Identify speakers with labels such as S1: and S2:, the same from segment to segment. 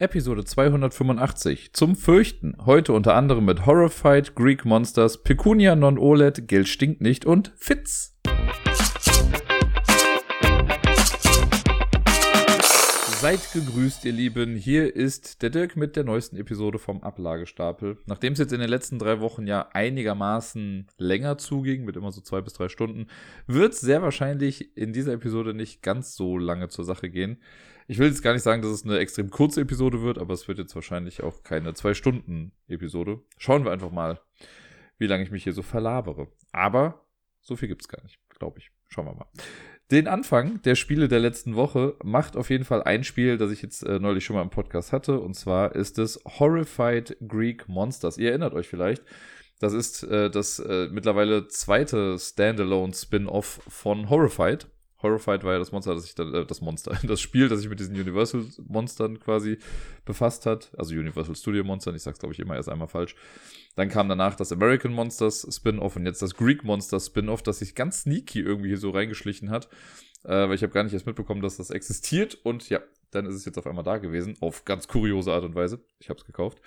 S1: Episode 285 zum Fürchten. Heute unter anderem mit Horrified, Greek Monsters, Pecunia Non-OLED, Geld stinkt nicht und Fitz. Seid gegrüßt, ihr Lieben. Hier ist der Dirk mit der neuesten Episode vom Ablagestapel. Nachdem es jetzt in den letzten drei Wochen ja einigermaßen länger zuging, mit immer so zwei bis drei Stunden, wird es sehr wahrscheinlich in dieser Episode nicht ganz so lange zur Sache gehen. Ich will jetzt gar nicht sagen, dass es eine extrem kurze Episode wird, aber es wird jetzt wahrscheinlich auch keine zwei Stunden Episode. Schauen wir einfach mal, wie lange ich mich hier so verlabere. Aber so viel gibt es gar nicht, glaube ich. Schauen wir mal. Den Anfang der Spiele der letzten Woche macht auf jeden Fall ein Spiel, das ich jetzt äh, neulich schon mal im Podcast hatte. Und zwar ist es Horrified Greek Monsters. Ihr erinnert euch vielleicht. Das ist äh, das äh, mittlerweile zweite Standalone-Spin-Off von Horrified. Horrified war ja das Monster, das sich dann, äh, das Monster, das Spiel, das sich mit diesen Universal-Monstern quasi befasst hat. Also Universal Studio Monstern, ich sag's glaube ich immer erst einmal falsch. Dann kam danach das American Monsters Spin-off und jetzt das Greek Monsters Spin-off, das sich ganz sneaky irgendwie hier so reingeschlichen hat. Äh, weil ich habe gar nicht erst mitbekommen, dass das existiert. Und ja, dann ist es jetzt auf einmal da gewesen. Auf ganz kuriose Art und Weise. Ich habe es gekauft.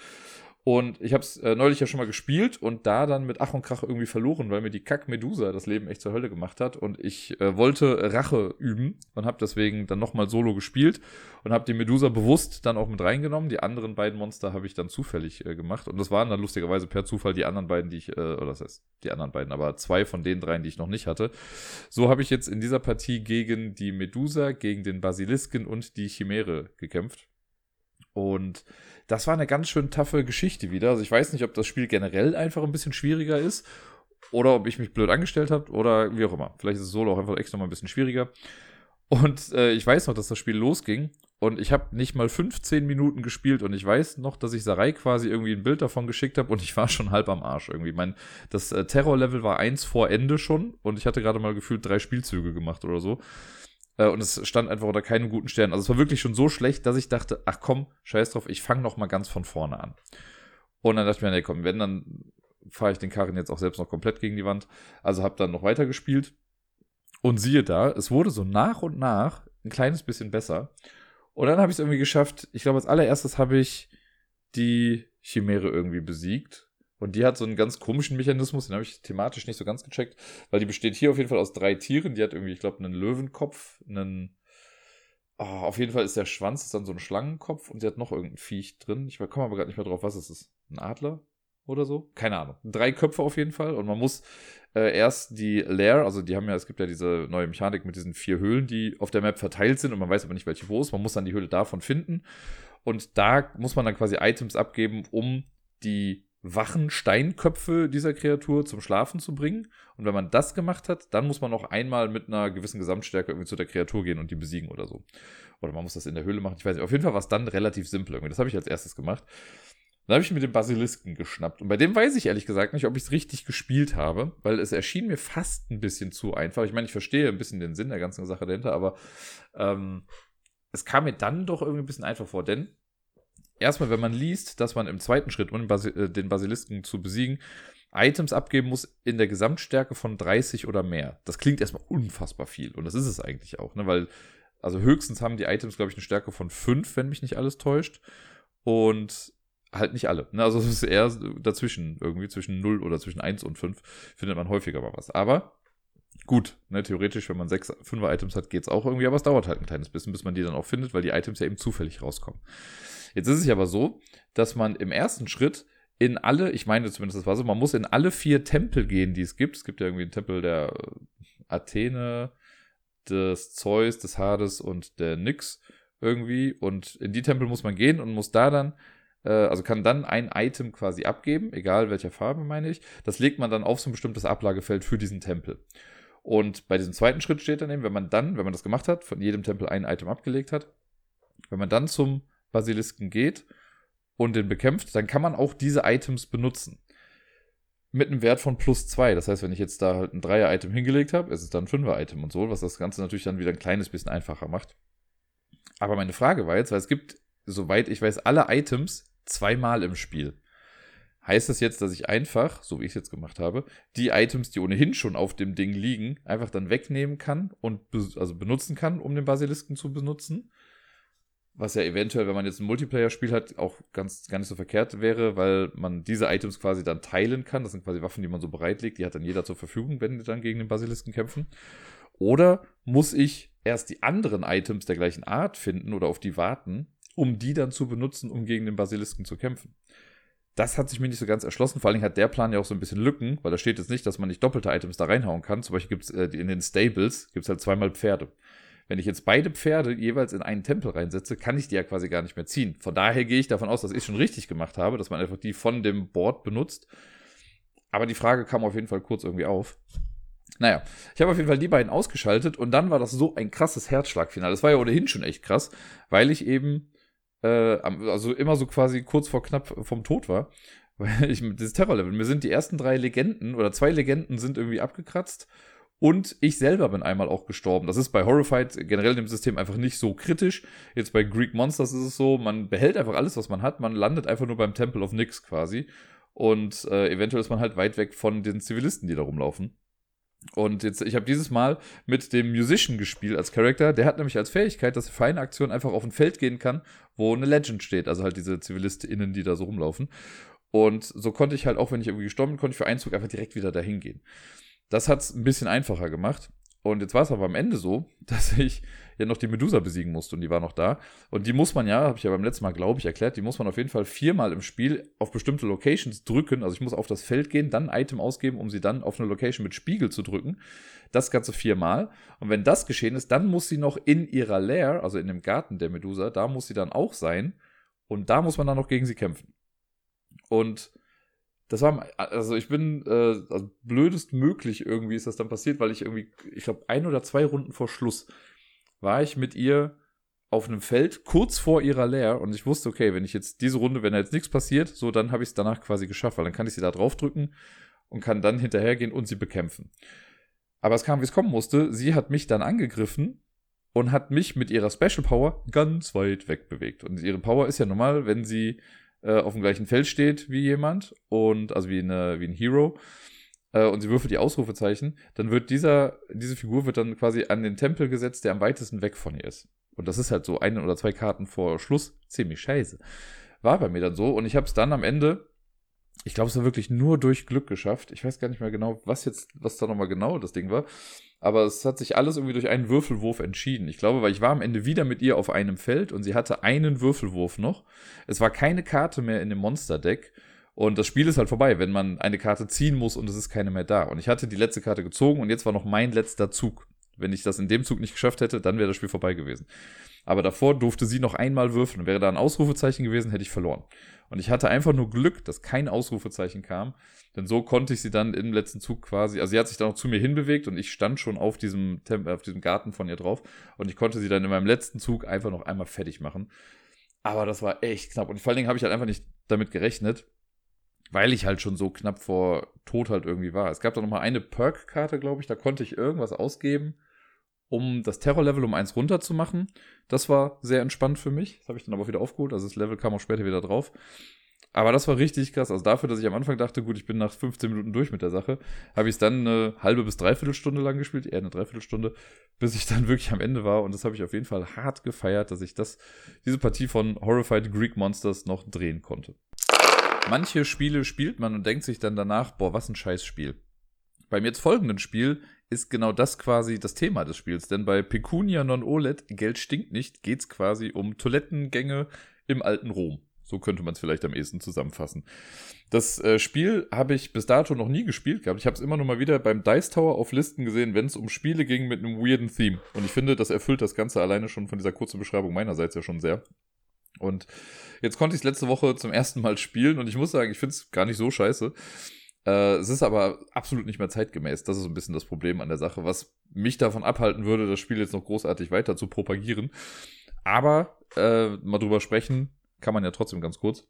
S1: Und ich habe es äh, neulich ja schon mal gespielt und da dann mit Ach und Krach irgendwie verloren, weil mir die Kack-Medusa das Leben echt zur Hölle gemacht hat. Und ich äh, wollte Rache üben und habe deswegen dann nochmal solo gespielt und habe die Medusa bewusst dann auch mit reingenommen. Die anderen beiden Monster habe ich dann zufällig äh, gemacht. Und das waren dann lustigerweise per Zufall die anderen beiden, die ich, äh, oder das heißt, die anderen beiden, aber zwei von den dreien, die ich noch nicht hatte. So habe ich jetzt in dieser Partie gegen die Medusa, gegen den Basilisken und die Chimäre gekämpft. Und das war eine ganz schön taffe Geschichte wieder. Also ich weiß nicht, ob das Spiel generell einfach ein bisschen schwieriger ist oder ob ich mich blöd angestellt habe oder wie auch immer. Vielleicht ist es solo auch einfach extra mal ein bisschen schwieriger. Und äh, ich weiß noch, dass das Spiel losging und ich habe nicht mal 15 Minuten gespielt und ich weiß noch, dass ich Sarai quasi irgendwie ein Bild davon geschickt habe und ich war schon halb am Arsch irgendwie. Mein, das äh, Terror-Level war eins vor Ende schon und ich hatte gerade mal gefühlt drei Spielzüge gemacht oder so. Äh, und es stand einfach unter keinem guten Stern. Also es war wirklich schon so schlecht, dass ich dachte, ach komm, scheiß drauf, ich fange noch mal ganz von vorne an. Und dann dachte ich mir, nee, komm, wenn, dann fahre ich den Karren jetzt auch selbst noch komplett gegen die Wand. Also habe dann noch weiter gespielt. Und siehe da, es wurde so nach und nach ein kleines bisschen besser. Und dann habe ich es irgendwie geschafft. Ich glaube, als allererstes habe ich die Chimäre irgendwie besiegt. Und die hat so einen ganz komischen Mechanismus, den habe ich thematisch nicht so ganz gecheckt, weil die besteht hier auf jeden Fall aus drei Tieren. Die hat irgendwie, ich glaube, einen Löwenkopf, einen. Oh, auf jeden Fall ist der Schwanz ist dann so ein Schlangenkopf und sie hat noch irgendein Viech drin. Ich komme aber gerade nicht mehr drauf, was es ist. Ein Adler oder so? Keine Ahnung. Drei Köpfe auf jeden Fall. Und man muss äh, erst die Lair, also die haben ja, es gibt ja diese neue Mechanik mit diesen vier Höhlen, die auf der Map verteilt sind und man weiß aber nicht, welche wo ist. Man muss dann die Höhle davon finden. Und da muss man dann quasi Items abgeben, um die wachen Steinköpfe dieser Kreatur zum Schlafen zu bringen. Und wenn man das gemacht hat, dann muss man noch einmal mit einer gewissen Gesamtstärke irgendwie zu der Kreatur gehen und die besiegen oder so. Oder man muss das in der Höhle machen. Ich weiß nicht. Auf jeden Fall war es dann relativ simpel irgendwie. Das habe ich als erstes gemacht. Dann habe ich mir den Basilisken geschnappt. Und bei dem weiß ich ehrlich gesagt nicht, ob ich es richtig gespielt habe, weil es erschien mir fast ein bisschen zu einfach. Ich meine, ich verstehe ein bisschen den Sinn der ganzen Sache dahinter, aber ähm, es kam mir dann doch irgendwie ein bisschen einfach vor, denn erstmal, wenn man liest, dass man im zweiten Schritt, um den, äh, Basilisken zu besiegen, Items abgeben muss in der Gesamtstärke von 30 oder mehr. Das klingt erstmal unfassbar viel. Und das ist es eigentlich auch, ne? Weil, also höchstens haben die Items, glaube ich, eine Stärke von 5, wenn mich nicht alles täuscht. Und halt nicht alle. Ne? Also es ist eher dazwischen, irgendwie zwischen 0 oder zwischen 1 und 5 findet man häufiger mal was. Aber gut, ne, theoretisch, wenn man 6 5er-Items hat, geht es auch irgendwie, aber es dauert halt ein kleines bisschen, bis man die dann auch findet, weil die Items ja eben zufällig rauskommen. Jetzt ist es aber so, dass man im ersten Schritt in alle, ich meine zumindest das war so, man muss in alle vier Tempel gehen, die es gibt. Es gibt ja irgendwie einen Tempel der Athene, des Zeus, des Hades und der Nyx irgendwie. Und in die Tempel muss man gehen und muss da dann, äh, also kann dann ein Item quasi abgeben, egal welcher Farbe meine ich. Das legt man dann auf so ein bestimmtes Ablagefeld für diesen Tempel. Und bei diesem zweiten Schritt steht dann eben, wenn man dann, wenn man das gemacht hat, von jedem Tempel ein Item abgelegt hat, wenn man dann zum Basilisken geht und den bekämpft, dann kann man auch diese Items benutzen. Mit einem Wert von plus zwei. Das heißt, wenn ich jetzt da halt ein Dreier-Item hingelegt habe, ist es dann ein Fünfer-Item und so, was das Ganze natürlich dann wieder ein kleines bisschen einfacher macht. Aber meine Frage war jetzt, weil es gibt, soweit ich weiß, alle Items zweimal im Spiel. Heißt das jetzt, dass ich einfach, so wie ich es jetzt gemacht habe, die Items, die ohnehin schon auf dem Ding liegen, einfach dann wegnehmen kann und be also benutzen kann, um den Basilisken zu benutzen? was ja eventuell, wenn man jetzt ein Multiplayer-Spiel hat, auch ganz gar nicht so verkehrt wäre, weil man diese Items quasi dann teilen kann. Das sind quasi Waffen, die man so bereitlegt. Die hat dann jeder zur Verfügung, wenn die dann gegen den Basilisken kämpfen. Oder muss ich erst die anderen Items der gleichen Art finden oder auf die warten, um die dann zu benutzen, um gegen den Basilisken zu kämpfen? Das hat sich mir nicht so ganz erschlossen. Vor allen Dingen hat der Plan ja auch so ein bisschen Lücken, weil da steht jetzt nicht, dass man nicht doppelte Items da reinhauen kann. Zum Beispiel gibt es äh, in den Stables gibt's halt zweimal Pferde. Wenn ich jetzt beide Pferde jeweils in einen Tempel reinsetze, kann ich die ja quasi gar nicht mehr ziehen. Von daher gehe ich davon aus, dass ich schon richtig gemacht habe, dass man einfach die von dem Board benutzt. Aber die Frage kam auf jeden Fall kurz irgendwie auf. Naja, ich habe auf jeden Fall die beiden ausgeschaltet und dann war das so ein krasses Herzschlagfinale. Das war ja ohnehin schon echt krass, weil ich eben äh, also immer so quasi kurz vor knapp vom Tod war. Weil ich mit dieses Terrorlevel, mir sind die ersten drei Legenden oder zwei Legenden sind irgendwie abgekratzt und ich selber bin einmal auch gestorben. Das ist bei Horrified generell im System einfach nicht so kritisch. Jetzt bei Greek Monsters ist es so, man behält einfach alles, was man hat. Man landet einfach nur beim Temple of Nyx quasi. Und äh, eventuell ist man halt weit weg von den Zivilisten, die da rumlaufen. Und jetzt, ich habe dieses Mal mit dem Musician gespielt als Charakter. Der hat nämlich als Fähigkeit, dass er für eine Aktion einfach auf ein Feld gehen kann, wo eine Legend steht. Also halt diese ZivilistInnen, die da so rumlaufen. Und so konnte ich halt, auch wenn ich irgendwie gestorben bin, konnte ich für einen Zug einfach direkt wieder dahin gehen. Das hat es ein bisschen einfacher gemacht. Und jetzt war es aber am Ende so, dass ich ja noch die Medusa besiegen musste und die war noch da. Und die muss man ja, habe ich ja beim letzten Mal, glaube ich, erklärt, die muss man auf jeden Fall viermal im Spiel auf bestimmte Locations drücken. Also ich muss auf das Feld gehen, dann ein Item ausgeben, um sie dann auf eine Location mit Spiegel zu drücken. Das Ganze viermal. Und wenn das geschehen ist, dann muss sie noch in ihrer Lair, also in dem Garten der Medusa, da muss sie dann auch sein. Und da muss man dann noch gegen sie kämpfen. Und das war, also ich bin, äh, also blödest möglich irgendwie ist das dann passiert, weil ich irgendwie, ich glaube, ein oder zwei Runden vor Schluss war ich mit ihr auf einem Feld kurz vor ihrer Lair und ich wusste, okay, wenn ich jetzt diese Runde, wenn da jetzt nichts passiert, so dann habe ich es danach quasi geschafft, weil dann kann ich sie da draufdrücken und kann dann hinterhergehen und sie bekämpfen. Aber es kam, wie es kommen musste. Sie hat mich dann angegriffen und hat mich mit ihrer Special Power ganz weit weg bewegt. Und ihre Power ist ja normal, wenn sie äh, auf dem gleichen Feld steht wie jemand und also wie, eine, wie ein Hero äh, und sie würfelt die Ausrufezeichen, dann wird dieser, diese Figur wird dann quasi an den Tempel gesetzt, der am weitesten weg von ihr ist. Und das ist halt so eine oder zwei Karten vor Schluss. Ziemlich scheiße. War bei mir dann so. Und ich habe es dann am Ende, ich glaube, es war wirklich nur durch Glück geschafft. Ich weiß gar nicht mehr genau, was jetzt, was da nochmal genau das Ding war. Aber es hat sich alles irgendwie durch einen Würfelwurf entschieden. Ich glaube, weil ich war am Ende wieder mit ihr auf einem Feld und sie hatte einen Würfelwurf noch. Es war keine Karte mehr in dem Monsterdeck. Und das Spiel ist halt vorbei, wenn man eine Karte ziehen muss und es ist keine mehr da. Und ich hatte die letzte Karte gezogen und jetzt war noch mein letzter Zug. Wenn ich das in dem Zug nicht geschafft hätte, dann wäre das Spiel vorbei gewesen. Aber davor durfte sie noch einmal würfeln. Wäre da ein Ausrufezeichen gewesen, hätte ich verloren. Und ich hatte einfach nur Glück, dass kein Ausrufezeichen kam. Denn so konnte ich sie dann im letzten Zug quasi, also sie hat sich dann noch zu mir hinbewegt und ich stand schon auf diesem, auf diesem Garten von ihr drauf. Und ich konnte sie dann in meinem letzten Zug einfach noch einmal fertig machen. Aber das war echt knapp. Und vor allen Dingen habe ich halt einfach nicht damit gerechnet, weil ich halt schon so knapp vor Tod halt irgendwie war. Es gab da noch mal eine Perk-Karte, glaube ich, da konnte ich irgendwas ausgeben, um das Terror-Level um eins runter zu machen. Das war sehr entspannt für mich. Das habe ich dann aber wieder aufgeholt. Also das Level kam auch später wieder drauf. Aber das war richtig krass. Also dafür, dass ich am Anfang dachte, gut, ich bin nach 15 Minuten durch mit der Sache, habe ich es dann eine halbe bis dreiviertel Stunde lang gespielt, eher eine Dreiviertelstunde, bis ich dann wirklich am Ende war. Und das habe ich auf jeden Fall hart gefeiert, dass ich das, diese Partie von Horrified Greek Monsters noch drehen konnte. Manche Spiele spielt man und denkt sich dann danach, boah, was ein Scheißspiel. Beim jetzt folgenden Spiel ist genau das quasi das Thema des Spiels, denn bei Pecunia non OLED, Geld stinkt nicht, geht es quasi um Toilettengänge im alten Rom. So könnte man es vielleicht am ehesten zusammenfassen. Das äh, Spiel habe ich bis dato noch nie gespielt gehabt. Ich habe es immer nur mal wieder beim Dice Tower auf Listen gesehen, wenn es um Spiele ging mit einem weirden Theme. Und ich finde, das erfüllt das Ganze alleine schon von dieser kurzen Beschreibung meinerseits ja schon sehr. Und jetzt konnte ich es letzte Woche zum ersten Mal spielen und ich muss sagen, ich finde es gar nicht so scheiße. Äh, es ist aber absolut nicht mehr zeitgemäß. Das ist so ein bisschen das Problem an der Sache, was mich davon abhalten würde, das Spiel jetzt noch großartig weiter zu propagieren. Aber äh, mal drüber sprechen kann man ja trotzdem ganz kurz.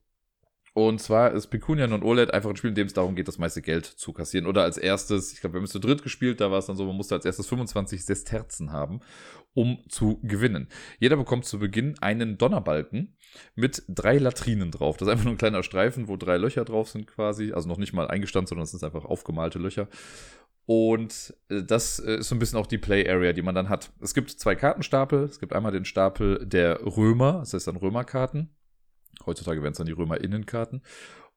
S1: Und zwar ist Pecunia und OLED einfach ein Spiel, in dem es darum geht, das meiste Geld zu kassieren. Oder als erstes, ich glaube, wir haben es zu dritt gespielt, da war es dann so, man musste als erstes 25 Sesterzen haben, um zu gewinnen. Jeder bekommt zu Beginn einen Donnerbalken mit drei Latrinen drauf. Das ist einfach nur ein kleiner Streifen, wo drei Löcher drauf sind quasi. Also noch nicht mal eingestanzt, sondern es sind einfach aufgemalte Löcher. Und äh, das äh, ist so ein bisschen auch die Play Area, die man dann hat. Es gibt zwei Kartenstapel. Es gibt einmal den Stapel der Römer, das heißt dann Römerkarten. Heutzutage wären es dann die Römerinnenkarten.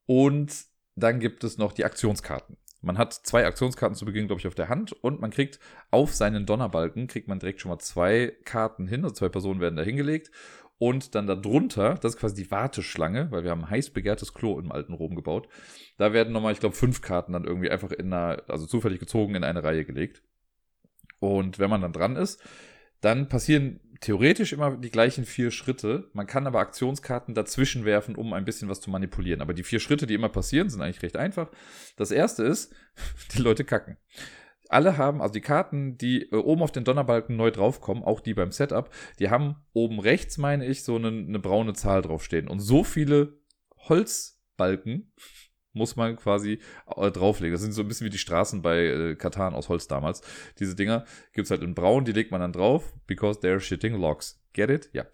S1: Und dann gibt es noch die Aktionskarten. Man hat zwei Aktionskarten zu Beginn, glaube ich, auf der Hand und man kriegt auf seinen Donnerbalken, kriegt man direkt schon mal zwei Karten hin, also zwei Personen werden da hingelegt und dann darunter, das ist quasi die Warteschlange, weil wir haben ein heiß begehrtes Klo im alten Rom gebaut. Da werden nochmal, ich glaube, fünf Karten dann irgendwie einfach in einer, also zufällig gezogen in eine Reihe gelegt. Und wenn man dann dran ist, dann passieren theoretisch immer die gleichen vier Schritte. Man kann aber Aktionskarten dazwischen werfen, um ein bisschen was zu manipulieren. Aber die vier Schritte, die immer passieren, sind eigentlich recht einfach. Das erste ist, die Leute kacken alle haben, also die Karten, die äh, oben auf den Donnerbalken neu draufkommen, auch die beim Setup, die haben oben rechts, meine ich, so eine, eine braune Zahl draufstehen. Und so viele Holzbalken muss man quasi äh, drauflegen. Das sind so ein bisschen wie die Straßen bei äh, Katan aus Holz damals. Diese Dinger gibt's halt in braun, die legt man dann drauf, because they're shitting logs. Get it? Ja.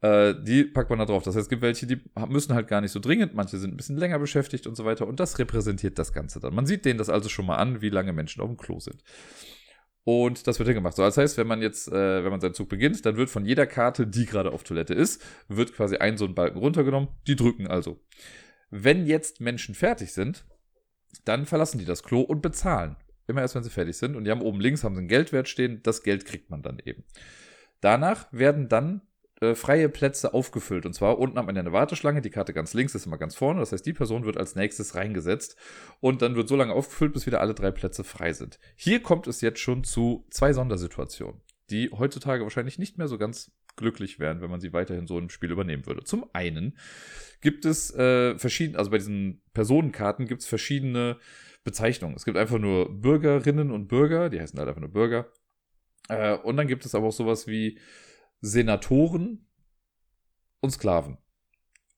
S1: Äh, die packt man da drauf. Das heißt, es gibt welche, die müssen halt gar nicht so dringend, manche sind ein bisschen länger beschäftigt und so weiter. Und das repräsentiert das Ganze dann. Man sieht denen das also schon mal an, wie lange Menschen auf dem Klo sind. Und das wird hingemacht. So, das heißt, wenn man jetzt, äh, wenn man seinen Zug beginnt, dann wird von jeder Karte, die gerade auf Toilette ist, wird quasi ein so ein Balken runtergenommen. Die drücken also. Wenn jetzt Menschen fertig sind, dann verlassen die das Klo und bezahlen. Immer erst, wenn sie fertig sind. Und die haben oben links haben sie einen Geldwert stehen. Das Geld kriegt man dann eben. Danach werden dann äh, freie Plätze aufgefüllt. Und zwar unten hat man eine Warteschlange, die Karte ganz links ist immer ganz vorne. Das heißt, die Person wird als nächstes reingesetzt und dann wird so lange aufgefüllt, bis wieder alle drei Plätze frei sind. Hier kommt es jetzt schon zu zwei Sondersituationen, die heutzutage wahrscheinlich nicht mehr so ganz glücklich wären, wenn man sie weiterhin so im Spiel übernehmen würde. Zum einen gibt es äh, verschiedene, also bei diesen Personenkarten gibt es verschiedene Bezeichnungen. Es gibt einfach nur Bürgerinnen und Bürger, die heißen halt einfach nur Bürger. Äh, und dann gibt es aber auch sowas wie Senatoren und Sklaven.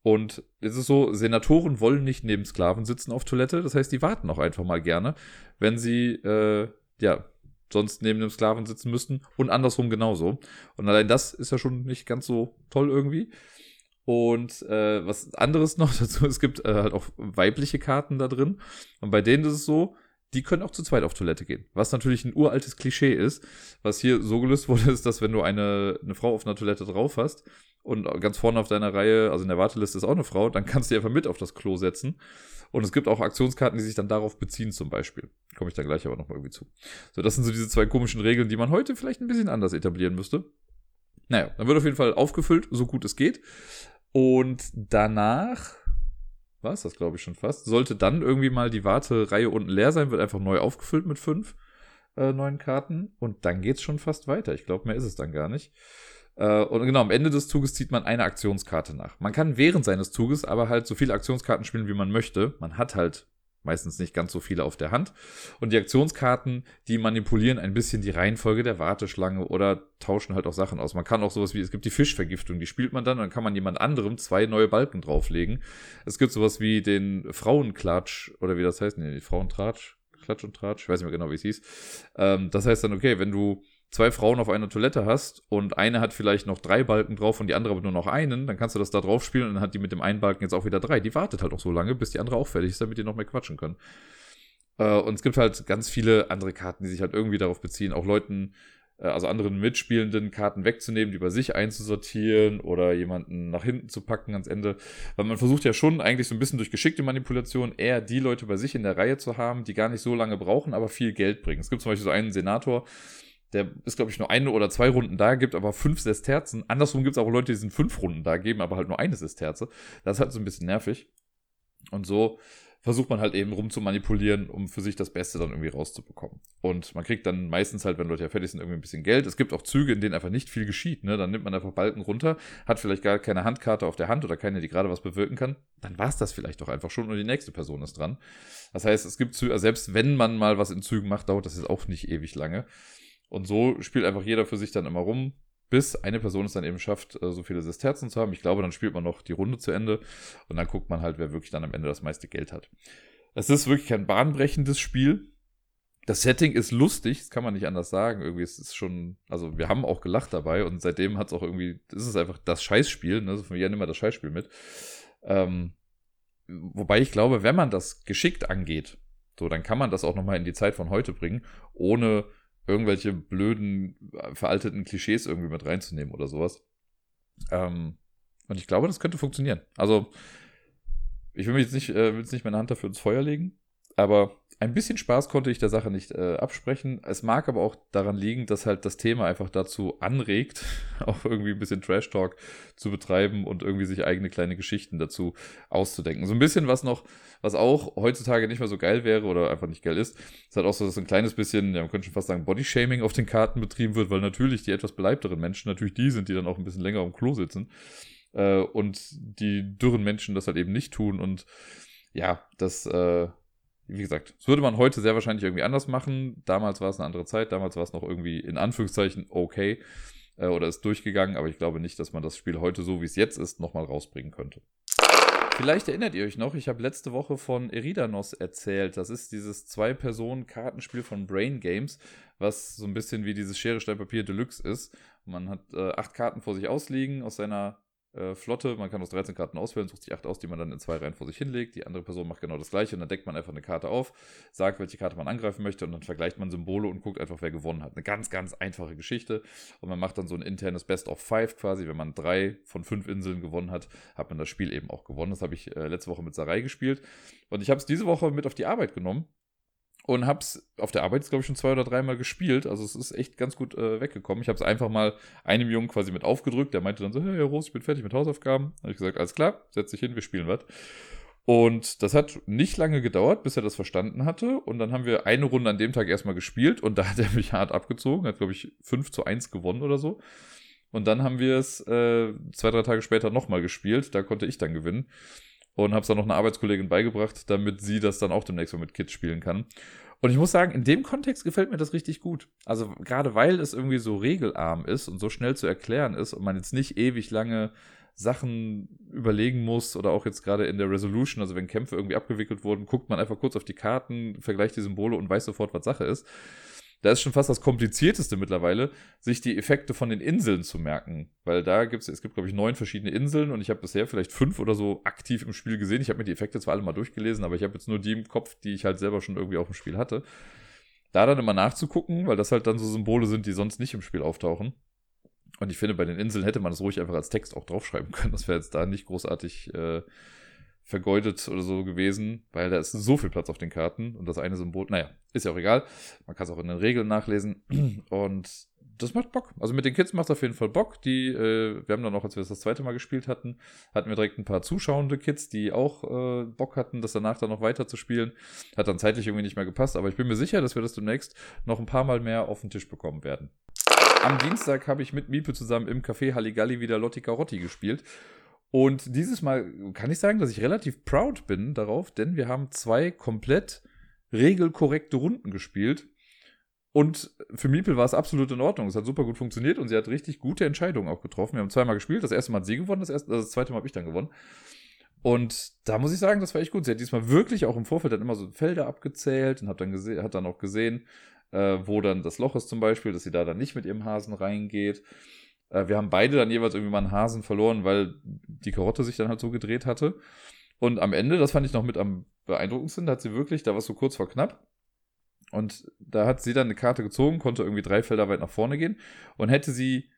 S1: Und es ist so, Senatoren wollen nicht neben Sklaven sitzen auf Toilette, das heißt, die warten auch einfach mal gerne, wenn sie, äh, ja, sonst neben dem Sklaven sitzen müssten und andersrum genauso. Und allein das ist ja schon nicht ganz so toll irgendwie. Und äh, was anderes noch dazu, es gibt äh, halt auch weibliche Karten da drin. Und bei denen ist es so, die können auch zu zweit auf Toilette gehen. Was natürlich ein uraltes Klischee ist. Was hier so gelöst wurde, ist, dass wenn du eine, eine Frau auf einer Toilette drauf hast und ganz vorne auf deiner Reihe, also in der Warteliste ist auch eine Frau, dann kannst du die einfach mit auf das Klo setzen. Und es gibt auch Aktionskarten, die sich dann darauf beziehen, zum Beispiel. Komme ich dann gleich aber nochmal irgendwie zu. So, das sind so diese zwei komischen Regeln, die man heute vielleicht ein bisschen anders etablieren müsste. Naja, dann wird auf jeden Fall aufgefüllt, so gut es geht. Und danach war es das, glaube ich, schon fast. Sollte dann irgendwie mal die Wartereihe unten leer sein, wird einfach neu aufgefüllt mit fünf äh, neuen Karten und dann geht's schon fast weiter. Ich glaube, mehr ist es dann gar nicht. Äh, und genau, am Ende des Zuges zieht man eine Aktionskarte nach. Man kann während seines Zuges aber halt so viele Aktionskarten spielen, wie man möchte. Man hat halt meistens nicht ganz so viele auf der Hand. Und die Aktionskarten, die manipulieren ein bisschen die Reihenfolge der Warteschlange oder tauschen halt auch Sachen aus. Man kann auch sowas wie, es gibt die Fischvergiftung, die spielt man dann und dann kann man jemand anderem zwei neue Balken drauflegen. Es gibt sowas wie den Frauenklatsch oder wie das heißt, nee, die Frauentratsch, Klatsch und Tratsch, ich weiß nicht mehr genau, wie es hieß. Ähm, das heißt dann, okay, wenn du zwei Frauen auf einer Toilette hast und eine hat vielleicht noch drei Balken drauf und die andere aber nur noch einen, dann kannst du das da drauf spielen und dann hat die mit dem einen Balken jetzt auch wieder drei. Die wartet halt auch so lange, bis die andere auch fertig ist, damit die noch mehr quatschen können. Äh, und es gibt halt ganz viele andere Karten, die sich halt irgendwie darauf beziehen, auch Leuten, äh, also anderen Mitspielenden Karten wegzunehmen, die bei sich einzusortieren oder jemanden nach hinten zu packen ans Ende. Weil man versucht ja schon eigentlich so ein bisschen durch geschickte Manipulation eher die Leute bei sich in der Reihe zu haben, die gar nicht so lange brauchen, aber viel Geld bringen. Es gibt zum Beispiel so einen Senator, der ist, glaube ich, nur eine oder zwei Runden da, gibt aber fünf Sesterzen. Andersrum gibt es auch Leute, die sind fünf Runden da, geben aber halt nur eine Sesterze. Das ist halt so ein bisschen nervig. Und so versucht man halt eben rum zu manipulieren, um für sich das Beste dann irgendwie rauszubekommen. Und man kriegt dann meistens halt, wenn Leute ja fertig sind, irgendwie ein bisschen Geld. Es gibt auch Züge, in denen einfach nicht viel geschieht. Ne? Dann nimmt man einfach Balken runter, hat vielleicht gar keine Handkarte auf der Hand oder keine, die gerade was bewirken kann. Dann war es das vielleicht doch einfach schon und die nächste Person ist dran. Das heißt, es gibt Züge, also selbst wenn man mal was in Zügen macht, dauert das jetzt auch nicht ewig lange. Und so spielt einfach jeder für sich dann immer rum, bis eine Person es dann eben schafft, äh, so viele Sesterzen zu haben. Ich glaube, dann spielt man noch die Runde zu Ende und dann guckt man halt, wer wirklich dann am Ende das meiste Geld hat. Es ist wirklich kein bahnbrechendes Spiel. Das Setting ist lustig, das kann man nicht anders sagen. Irgendwie ist es schon, also wir haben auch gelacht dabei und seitdem hat es auch irgendwie, ist einfach das Scheißspiel, ne? Also von mir immer das Scheißspiel mit. Ähm, wobei ich glaube, wenn man das geschickt angeht, So, dann kann man das auch nochmal in die Zeit von heute bringen, ohne irgendwelche blöden, äh, veralteten Klischees irgendwie mit reinzunehmen oder sowas. Ähm, und ich glaube, das könnte funktionieren. Also, ich will mich jetzt nicht, äh, will jetzt nicht meine Hand dafür ins Feuer legen, aber ein bisschen Spaß konnte ich der Sache nicht äh, absprechen. Es mag aber auch daran liegen, dass halt das Thema einfach dazu anregt, auch irgendwie ein bisschen Trash-Talk zu betreiben und irgendwie sich eigene kleine Geschichten dazu auszudenken. So ein bisschen was noch, was auch heutzutage nicht mehr so geil wäre oder einfach nicht geil ist, ist halt auch so, dass ein kleines bisschen, ja, man könnte schon fast sagen, Bodyshaming auf den Karten betrieben wird, weil natürlich die etwas beleibteren Menschen natürlich die sind, die dann auch ein bisschen länger am Klo sitzen. Äh, und die dürren Menschen das halt eben nicht tun und ja, das äh, wie gesagt, das würde man heute sehr wahrscheinlich irgendwie anders machen. Damals war es eine andere Zeit, damals war es noch irgendwie in Anführungszeichen okay äh, oder ist durchgegangen, aber ich glaube nicht, dass man das Spiel heute so, wie es jetzt ist, nochmal rausbringen könnte. Vielleicht erinnert ihr euch noch, ich habe letzte Woche von Eridanos erzählt. Das ist dieses Zwei-Personen-Kartenspiel von Brain Games, was so ein bisschen wie dieses Schere, Stein, Papier Deluxe ist. Man hat äh, acht Karten vor sich ausliegen aus seiner äh, Flotte. Man kann aus 13 Karten auswählen, sucht sich 8 aus, die man dann in zwei Reihen vor sich hinlegt. Die andere Person macht genau das gleiche und dann deckt man einfach eine Karte auf, sagt, welche Karte man angreifen möchte und dann vergleicht man Symbole und guckt einfach, wer gewonnen hat. Eine ganz, ganz einfache Geschichte. Und man macht dann so ein internes Best of Five quasi. Wenn man drei von fünf Inseln gewonnen hat, hat man das Spiel eben auch gewonnen. Das habe ich äh, letzte Woche mit Sarai gespielt. Und ich habe es diese Woche mit auf die Arbeit genommen und hab's auf der Arbeit, glaube ich, schon zwei oder dreimal gespielt. Also es ist echt ganz gut äh, weggekommen. Ich habe es einfach mal einem Jungen quasi mit aufgedrückt. Der meinte dann so, hey, Herr Rose, ich bin fertig mit Hausaufgaben. Habe ich gesagt, alles klar, setz dich hin, wir spielen was. Und das hat nicht lange gedauert, bis er das verstanden hatte. Und dann haben wir eine Runde an dem Tag erstmal gespielt und da hat er mich hart abgezogen, hat, glaube ich, 5 zu 1 gewonnen oder so. Und dann haben wir es äh, zwei, drei Tage später nochmal gespielt. Da konnte ich dann gewinnen und habe es dann noch einer Arbeitskollegin beigebracht, damit sie das dann auch demnächst mal mit Kids spielen kann. Und ich muss sagen, in dem Kontext gefällt mir das richtig gut. Also gerade weil es irgendwie so regelarm ist und so schnell zu erklären ist und man jetzt nicht ewig lange Sachen überlegen muss oder auch jetzt gerade in der Resolution, also wenn Kämpfe irgendwie abgewickelt wurden, guckt man einfach kurz auf die Karten, vergleicht die Symbole und weiß sofort, was Sache ist da ist schon fast das Komplizierteste mittlerweile, sich die Effekte von den Inseln zu merken. Weil da gibt es, es gibt, glaube ich, neun verschiedene Inseln und ich habe bisher vielleicht fünf oder so aktiv im Spiel gesehen. Ich habe mir die Effekte zwar alle mal durchgelesen, aber ich habe jetzt nur die im Kopf, die ich halt selber schon irgendwie auf dem Spiel hatte. Da dann immer nachzugucken, weil das halt dann so Symbole sind, die sonst nicht im Spiel auftauchen. Und ich finde, bei den Inseln hätte man das ruhig einfach als Text auch draufschreiben können. Das wäre jetzt da nicht großartig äh, vergeudet oder so gewesen, weil da ist so viel Platz auf den Karten und das eine Symbol, naja, ist ja auch egal. Man kann es auch in den Regeln nachlesen und das macht Bock. Also mit den Kids macht es auf jeden Fall Bock. Die, äh, wir haben dann auch, als wir das das zweite Mal gespielt hatten, hatten wir direkt ein paar zuschauende Kids, die auch äh, Bock hatten, das danach dann noch weiter zu spielen. Hat dann zeitlich irgendwie nicht mehr gepasst, aber ich bin mir sicher, dass wir das demnächst noch ein paar Mal mehr auf den Tisch bekommen werden. Am Dienstag habe ich mit Miepe zusammen im Café Halligalli wieder Lotti Carotti gespielt. Und dieses Mal kann ich sagen, dass ich relativ proud bin darauf, denn wir haben zwei komplett regelkorrekte Runden gespielt. Und für Miepel war es absolut in Ordnung. Es hat super gut funktioniert und sie hat richtig gute Entscheidungen auch getroffen. Wir haben zweimal gespielt. Das erste Mal hat sie gewonnen, das, erste, das zweite Mal habe ich dann gewonnen. Und da muss ich sagen, das war echt gut. Sie hat diesmal wirklich auch im Vorfeld dann immer so Felder abgezählt und hat dann, hat dann auch gesehen, äh, wo dann das Loch ist zum Beispiel, dass sie da dann nicht mit ihrem Hasen reingeht. Äh, wir haben beide dann jeweils irgendwie mal einen Hasen verloren, weil die Karotte sich dann halt so gedreht hatte. Und am Ende, das fand ich noch mit am beeindruckendsten, da hat sie wirklich, da war es so kurz vor knapp. Und da hat sie dann eine Karte gezogen, konnte irgendwie drei Felder weit nach vorne gehen. Und hätte sie,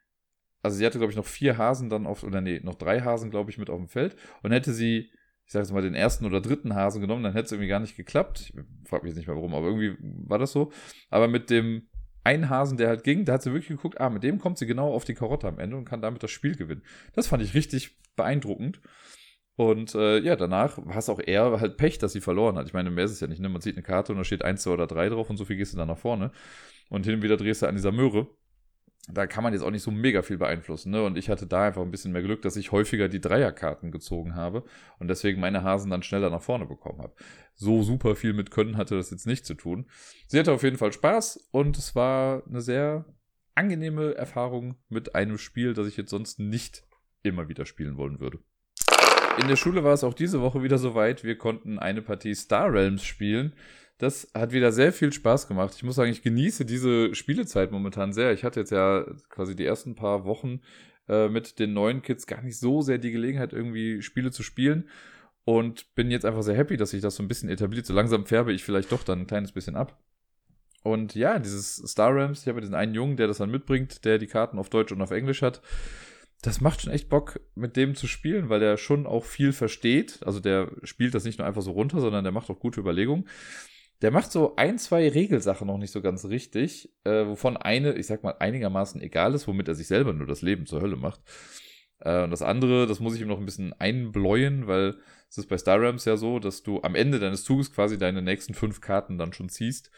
S1: also sie hatte, glaube ich, noch vier Hasen dann auf, oder nee, noch drei Hasen, glaube ich, mit auf dem Feld. Und hätte sie, ich sage jetzt mal, den ersten oder dritten Hasen genommen, dann hätte es irgendwie gar nicht geklappt. Ich frage mich jetzt nicht mehr warum, aber irgendwie war das so. Aber mit dem ein Hasen, der halt ging, da hat sie wirklich geguckt, ah, mit dem kommt sie genau auf die Karotte am Ende und kann damit das Spiel gewinnen. Das fand ich richtig beeindruckend. Und äh, ja, danach war es auch eher halt Pech, dass sie verloren hat. Ich meine, mehr ist es ja nicht, ne? Man sieht eine Karte und da steht 1, 2 oder 3 drauf und so viel gehst du dann nach vorne. Und hin und wieder drehst du an dieser Möhre da kann man jetzt auch nicht so mega viel beeinflussen. Ne? Und ich hatte da einfach ein bisschen mehr Glück, dass ich häufiger die Dreierkarten gezogen habe und deswegen meine Hasen dann schneller nach vorne bekommen habe. So super viel mit Können hatte das jetzt nicht zu tun. Sie hatte auf jeden Fall Spaß und es war eine sehr angenehme Erfahrung mit einem Spiel, das ich jetzt sonst nicht immer wieder spielen wollen würde. In der Schule war es auch diese Woche wieder soweit. Wir konnten eine Partie Star Realms spielen. Das hat wieder sehr viel Spaß gemacht. Ich muss sagen, ich genieße diese Spielezeit momentan sehr. Ich hatte jetzt ja quasi die ersten paar Wochen äh, mit den neuen Kids gar nicht so sehr die Gelegenheit, irgendwie Spiele zu spielen. Und bin jetzt einfach sehr happy, dass sich das so ein bisschen etabliert. So langsam färbe ich vielleicht doch dann ein kleines bisschen ab. Und ja, dieses Star Rams, ich habe diesen einen Jungen, der das dann mitbringt, der die Karten auf Deutsch und auf Englisch hat. Das macht schon echt Bock, mit dem zu spielen, weil der schon auch viel versteht. Also der spielt das nicht nur einfach so runter, sondern der macht auch gute Überlegungen. Der macht so ein, zwei Regelsachen noch nicht so ganz richtig, äh, wovon eine, ich sag mal, einigermaßen egal ist, womit er sich selber nur das Leben zur Hölle macht. Äh, und das andere, das muss ich ihm noch ein bisschen einbläuen, weil es ist bei Star Rams ja so, dass du am Ende deines Zuges quasi deine nächsten fünf Karten dann schon ziehst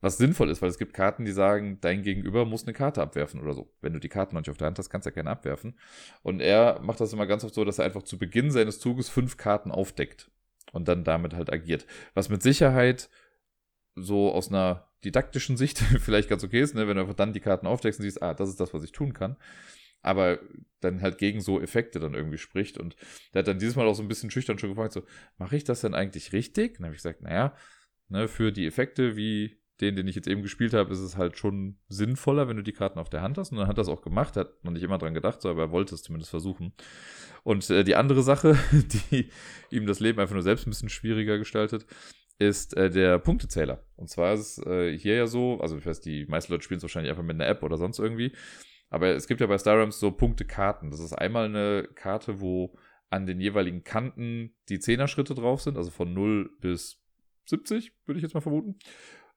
S1: was sinnvoll ist, weil es gibt Karten, die sagen, dein Gegenüber muss eine Karte abwerfen oder so. Wenn du die Karten noch nicht auf der Hand hast, kannst du ja keine abwerfen. Und er macht das immer ganz oft so, dass er einfach zu Beginn seines Zuges fünf Karten aufdeckt und dann damit halt agiert. Was mit Sicherheit so aus einer didaktischen Sicht vielleicht ganz okay ist, ne? wenn du einfach dann die Karten aufdeckst und siehst, ah, das ist das, was ich tun kann. Aber dann halt gegen so Effekte dann irgendwie spricht. Und der hat dann dieses Mal auch so ein bisschen schüchtern schon gefragt, so, mache ich das denn eigentlich richtig? Und dann habe ich gesagt, naja, ne, für die Effekte wie den, den ich jetzt eben gespielt habe, ist es halt schon sinnvoller, wenn du die Karten auf der Hand hast. Und dann hat es auch gemacht, hat noch nicht immer dran gedacht, so, aber er wollte es zumindest versuchen. Und äh, die andere Sache, die ihm das Leben einfach nur selbst ein bisschen schwieriger gestaltet, ist äh, der Punktezähler. Und zwar ist es äh, hier ja so, also ich weiß, die meisten Leute spielen es wahrscheinlich einfach mit einer App oder sonst irgendwie. Aber es gibt ja bei Star Realms so Punktekarten. Das ist einmal eine Karte, wo an den jeweiligen Kanten die Zehner-Schritte drauf sind, also von 0 bis 70, würde ich jetzt mal vermuten.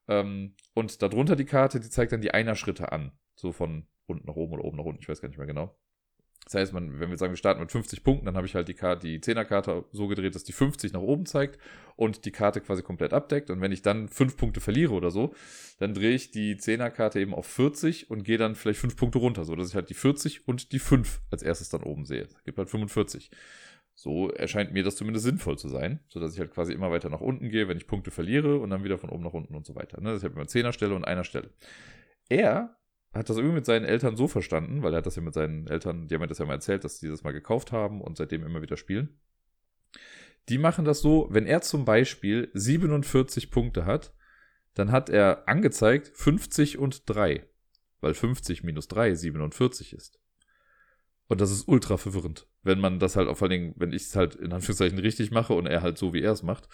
S1: Ähm, und darunter die Karte, die zeigt dann die Einer-Schritte an. So von unten nach oben oder oben nach unten, ich weiß gar nicht mehr genau. Das heißt, man, wenn wir sagen, wir starten mit 50 Punkten, dann habe ich halt die, Karte, die 10er-Karte so gedreht, dass die 50 nach oben zeigt und die Karte quasi komplett abdeckt. Und wenn ich dann 5 Punkte verliere oder so, dann drehe ich die 10er-Karte eben auf 40 und gehe dann vielleicht 5 Punkte runter, so dass ich halt die 40 und die 5 als erstes dann oben sehe. Das gibt halt 45. So erscheint mir das zumindest sinnvoll zu sein, sodass ich halt quasi immer weiter nach unten gehe, wenn ich Punkte verliere und dann wieder von oben nach unten und so weiter. Ne? Das habe ich immer zehner Stelle und einer Stelle. Er hat das irgendwie mit seinen Eltern so verstanden, weil er hat das ja mit seinen Eltern, die haben mir das ja mal erzählt, dass sie das mal gekauft haben und seitdem immer wieder spielen. Die machen das so, wenn er zum Beispiel 47 Punkte hat, dann hat er angezeigt 50 und 3, weil 50 minus 3 47 ist. Und das ist ultra verwirrend, wenn man das halt auch vor allen Dingen, wenn ich es halt in Anführungszeichen richtig mache und er halt so, wie er es macht.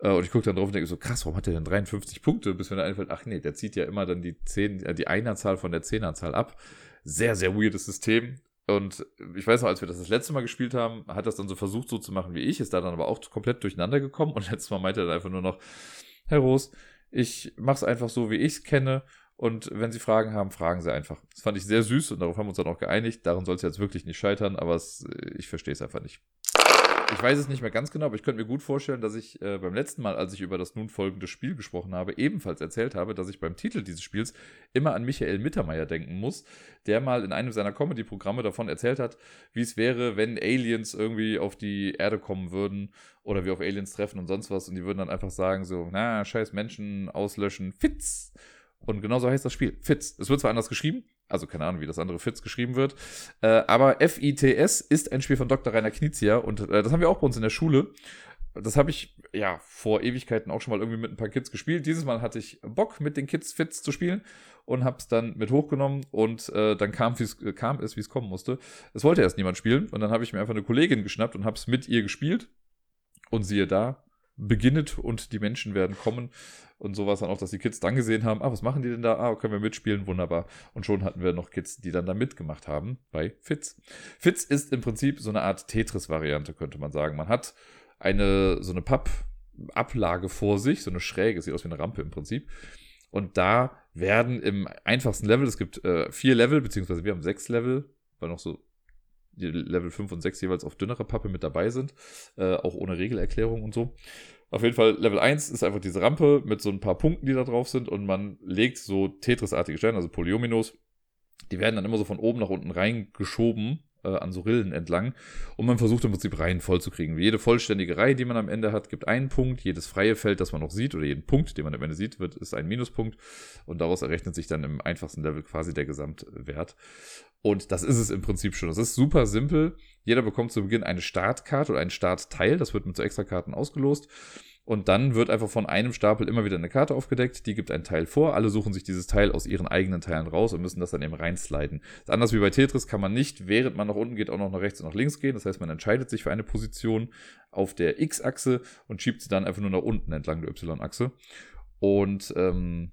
S1: Äh, und ich gucke dann drauf und denke so, krass, warum hat der denn 53 Punkte? Bis mir dann einfällt, ach nee, der zieht ja immer dann die 10, äh, die Einerzahl von der Zehnerzahl ab. Sehr, sehr weirdes System. Und ich weiß noch, als wir das das letzte Mal gespielt haben, hat das dann so versucht, so zu machen wie ich, ist da dann aber auch komplett durcheinander gekommen. Und letztes Mal meinte er dann einfach nur noch, Herr Roos, ich mach's einfach so, wie ich es kenne und wenn Sie Fragen haben, fragen Sie einfach. Das fand ich sehr süß und darauf haben wir uns dann auch geeinigt. Daran soll es jetzt wirklich nicht scheitern, aber es, äh, ich verstehe es einfach nicht. Ich weiß es nicht mehr ganz genau, aber ich könnte mir gut vorstellen, dass ich äh, beim letzten Mal, als ich über das nun folgende Spiel gesprochen habe, ebenfalls erzählt habe, dass ich beim Titel dieses Spiels immer an Michael Mittermeier denken muss, der mal in einem seiner Comedy-Programme davon erzählt hat, wie es wäre, wenn Aliens irgendwie auf die Erde kommen würden oder wir auf Aliens treffen und sonst was und die würden dann einfach sagen so, na, scheiß Menschen auslöschen, Fitz. Und genauso heißt das Spiel. Fitz. Es wird zwar anders geschrieben, also keine Ahnung, wie das andere Fitz geschrieben wird, äh, aber FITS ist ein Spiel von Dr. Rainer Knizia und äh, das haben wir auch bei uns in der Schule. Das habe ich ja vor Ewigkeiten auch schon mal irgendwie mit ein paar Kids gespielt. Dieses Mal hatte ich Bock, mit den Kids Fitz zu spielen und habe es dann mit hochgenommen und äh, dann kam, kam es, wie es kommen musste. Es wollte erst niemand spielen und dann habe ich mir einfach eine Kollegin geschnappt und habe es mit ihr gespielt. Und siehe da, beginnet und die Menschen werden kommen. Und so war es dann auch, dass die Kids dann gesehen haben, ah, was machen die denn da? Ah, können wir mitspielen? Wunderbar. Und schon hatten wir noch Kids, die dann da mitgemacht haben bei Fitz. Fitz ist im Prinzip so eine Art Tetris-Variante, könnte man sagen. Man hat eine, so eine Pappablage vor sich, so eine Schräge, sieht aus wie eine Rampe im Prinzip. Und da werden im einfachsten Level, es gibt äh, vier Level, beziehungsweise wir haben sechs Level, weil noch so Level 5 und 6 jeweils auf dünnere Pappe mit dabei sind, äh, auch ohne Regelerklärung und so. Auf jeden Fall, Level 1 ist einfach diese Rampe mit so ein paar Punkten, die da drauf sind und man legt so Tetris-artige Steine, also Polyominoes. Die werden dann immer so von oben nach unten reingeschoben äh, an so Rillen entlang. Und man versucht im Prinzip Reihen voll zu kriegen. Jede vollständige Reihe, die man am Ende hat, gibt einen Punkt. Jedes freie Feld, das man noch sieht, oder jeden Punkt, den man am Ende sieht, wird, ist ein Minuspunkt. Und daraus errechnet sich dann im einfachsten Level quasi der Gesamtwert. Und das ist es im Prinzip schon. Das ist super simpel. Jeder bekommt zu Beginn eine Startkarte oder ein Startteil. Das wird mit so Extrakarten ausgelost. Und dann wird einfach von einem Stapel immer wieder eine Karte aufgedeckt, die gibt ein Teil vor. Alle suchen sich dieses Teil aus ihren eigenen Teilen raus und müssen das dann eben reinsliden. Anders wie bei Tetris kann man nicht, während man nach unten geht, auch noch nach rechts und nach links gehen. Das heißt, man entscheidet sich für eine Position auf der X-Achse und schiebt sie dann einfach nur nach unten entlang der Y-Achse. Und ähm,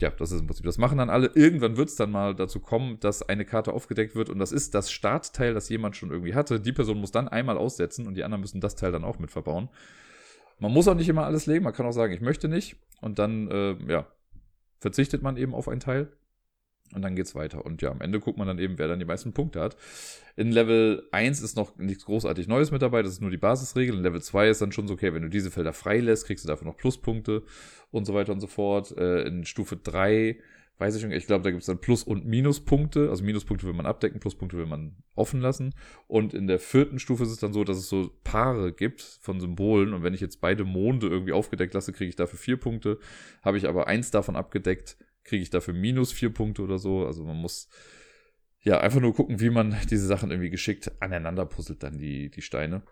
S1: ja, das ist im Prinzip, das machen dann alle. Irgendwann wird es dann mal dazu kommen, dass eine Karte aufgedeckt wird und das ist das Startteil, das jemand schon irgendwie hatte. Die Person muss dann einmal aussetzen und die anderen müssen das Teil dann auch mit verbauen. Man muss auch nicht immer alles legen, man kann auch sagen, ich möchte nicht. Und dann, äh, ja, verzichtet man eben auf ein Teil. Und dann geht's weiter. Und ja, am Ende guckt man dann eben, wer dann die meisten Punkte hat. In Level 1 ist noch nichts großartig Neues mit dabei, das ist nur die Basisregel. In Level 2 ist dann schon so, okay, wenn du diese Felder freilässt, kriegst du dafür noch Pluspunkte und so weiter und so fort. Äh, in Stufe 3 weiß ich schon, ich glaube, da gibt es dann Plus- und Minuspunkte. Also Minuspunkte will man abdecken, Pluspunkte will man offen lassen. Und in der vierten Stufe ist es dann so, dass es so Paare gibt von Symbolen. Und wenn ich jetzt beide Monde irgendwie aufgedeckt lasse, kriege ich dafür vier Punkte. Habe ich aber eins davon abgedeckt, kriege ich dafür minus vier Punkte oder so. Also man muss ja einfach nur gucken, wie man diese Sachen irgendwie geschickt aneinander puzzelt, dann die, die Steine.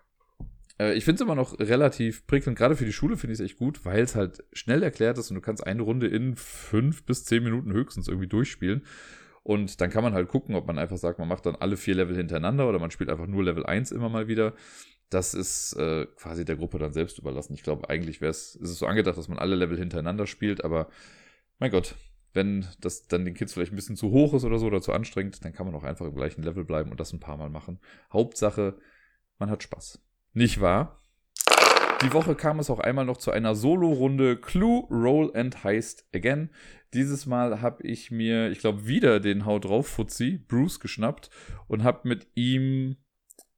S1: Äh, ich finde es immer noch relativ prickelnd. Gerade für die Schule finde ich es echt gut, weil es halt schnell erklärt ist und du kannst eine Runde in fünf bis zehn Minuten höchstens irgendwie durchspielen. Und dann kann man halt gucken, ob man einfach sagt, man macht dann alle vier Level hintereinander oder man spielt einfach nur Level 1 immer mal wieder. Das ist äh, quasi der Gruppe dann selbst überlassen. Ich glaube, eigentlich wäre es, ist es so angedacht, dass man alle Level hintereinander spielt, aber mein Gott, wenn das dann den Kids vielleicht ein bisschen zu hoch ist oder so oder zu anstrengend, dann kann man auch einfach im gleichen Level bleiben und das ein paar Mal machen. Hauptsache, man hat Spaß. Nicht wahr? Die Woche kam es auch einmal noch zu einer Solo-Runde Clue, Roll and Heist Again. Dieses Mal habe ich mir, ich glaube, wieder den Hau drauf Fuzzi, Bruce, geschnappt und habe mit ihm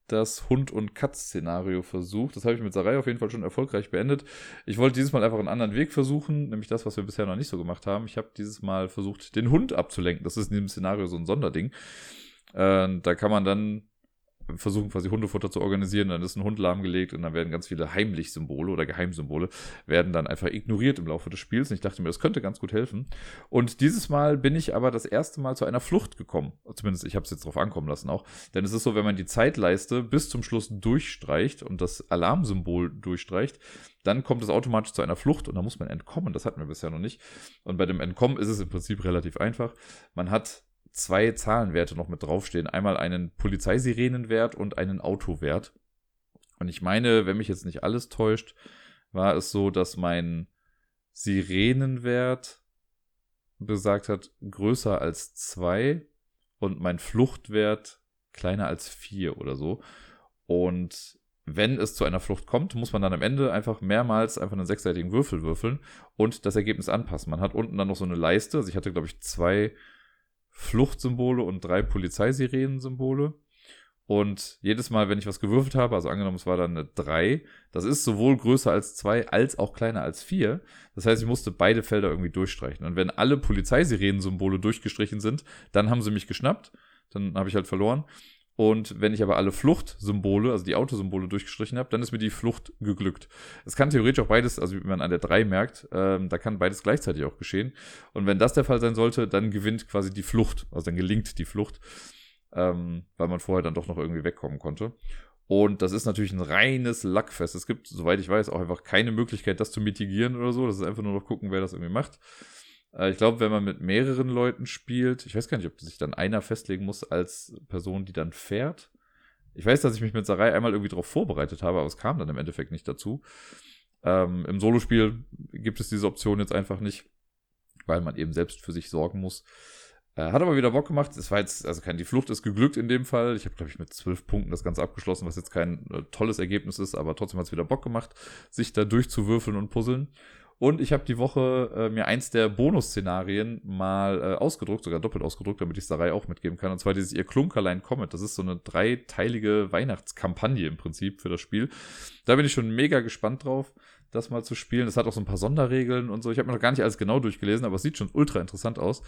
S1: das Hund- und Katz-Szenario versucht. Das habe ich mit Sarai auf jeden Fall schon erfolgreich beendet. Ich wollte dieses Mal einfach einen anderen Weg versuchen, nämlich das, was wir bisher noch nicht so gemacht haben. Ich habe dieses Mal versucht, den Hund abzulenken. Das ist in diesem Szenario so ein Sonderding. Äh, da kann man dann versuchen quasi Hundefutter zu organisieren, dann ist ein Hund lahmgelegt und dann werden ganz viele Heimlich-Symbole oder Geheimsymbole werden dann einfach ignoriert im Laufe des Spiels. Und ich dachte mir, das könnte ganz gut helfen. Und dieses Mal bin ich aber das erste Mal zu einer Flucht gekommen. Zumindest ich habe es jetzt drauf ankommen lassen auch. Denn es ist so, wenn man die Zeitleiste bis zum Schluss durchstreicht und das Alarmsymbol durchstreicht, dann kommt es automatisch zu einer Flucht und da muss man entkommen. Das hatten wir bisher noch nicht. Und bei dem Entkommen ist es im Prinzip relativ einfach. Man hat zwei Zahlenwerte noch mit draufstehen. Einmal einen Polizeisirenenwert und einen Autowert. Und ich meine, wenn mich jetzt nicht alles täuscht, war es so, dass mein Sirenenwert besagt hat, größer als zwei und mein Fluchtwert kleiner als vier oder so. Und wenn es zu einer Flucht kommt, muss man dann am Ende einfach mehrmals einfach einen sechsseitigen Würfel würfeln und das Ergebnis anpassen. Man hat unten dann noch so eine Leiste. Also ich hatte, glaube ich, zwei Fluchtsymbole und drei Polizeisirenensymbole. Und jedes Mal, wenn ich was gewürfelt habe, also angenommen, es war dann eine 3, das ist sowohl größer als 2 als auch kleiner als 4. Das heißt, ich musste beide Felder irgendwie durchstreichen. Und wenn alle Polizeisirenensymbole durchgestrichen sind, dann haben sie mich geschnappt. Dann habe ich halt verloren. Und wenn ich aber alle Fluchtsymbole, also die Autosymbole durchgestrichen habe, dann ist mir die Flucht geglückt. Es kann theoretisch auch beides, also wie man an der 3 merkt, ähm, da kann beides gleichzeitig auch geschehen. Und wenn das der Fall sein sollte, dann gewinnt quasi die Flucht, also dann gelingt die Flucht, ähm, weil man vorher dann doch noch irgendwie wegkommen konnte. Und das ist natürlich ein reines Lackfest. Es gibt, soweit ich weiß, auch einfach keine Möglichkeit, das zu mitigieren oder so. Das ist einfach nur noch gucken, wer das irgendwie macht. Äh, ich glaube, wenn man mit mehreren Leuten spielt, ich weiß gar nicht, ob sich dann einer festlegen muss als Person, die dann fährt. Ich weiß, dass ich mich mit Sarai einmal irgendwie darauf vorbereitet habe, aber es kam dann im Endeffekt nicht dazu. Ähm, Im Solospiel gibt es diese Option jetzt einfach nicht, weil man eben selbst für sich sorgen muss. Äh, hat aber wieder Bock gemacht. Es war jetzt, also kein, die Flucht ist geglückt in dem Fall. Ich habe, glaube ich, mit zwölf Punkten das Ganze abgeschlossen, was jetzt kein äh, tolles Ergebnis ist, aber trotzdem hat es wieder Bock gemacht, sich da durchzuwürfeln und puzzeln. Und ich habe die Woche äh, mir eins der Bonus-Szenarien mal äh, ausgedruckt, sogar doppelt ausgedruckt, damit ich Sarai auch mitgeben kann. Und zwar dieses Ihr Klunkerlein Comet. Das ist so eine dreiteilige Weihnachtskampagne im Prinzip für das Spiel. Da bin ich schon mega gespannt drauf, das mal zu spielen. Das hat auch so ein paar Sonderregeln und so. Ich habe mir noch gar nicht alles genau durchgelesen, aber es sieht schon ultra interessant aus.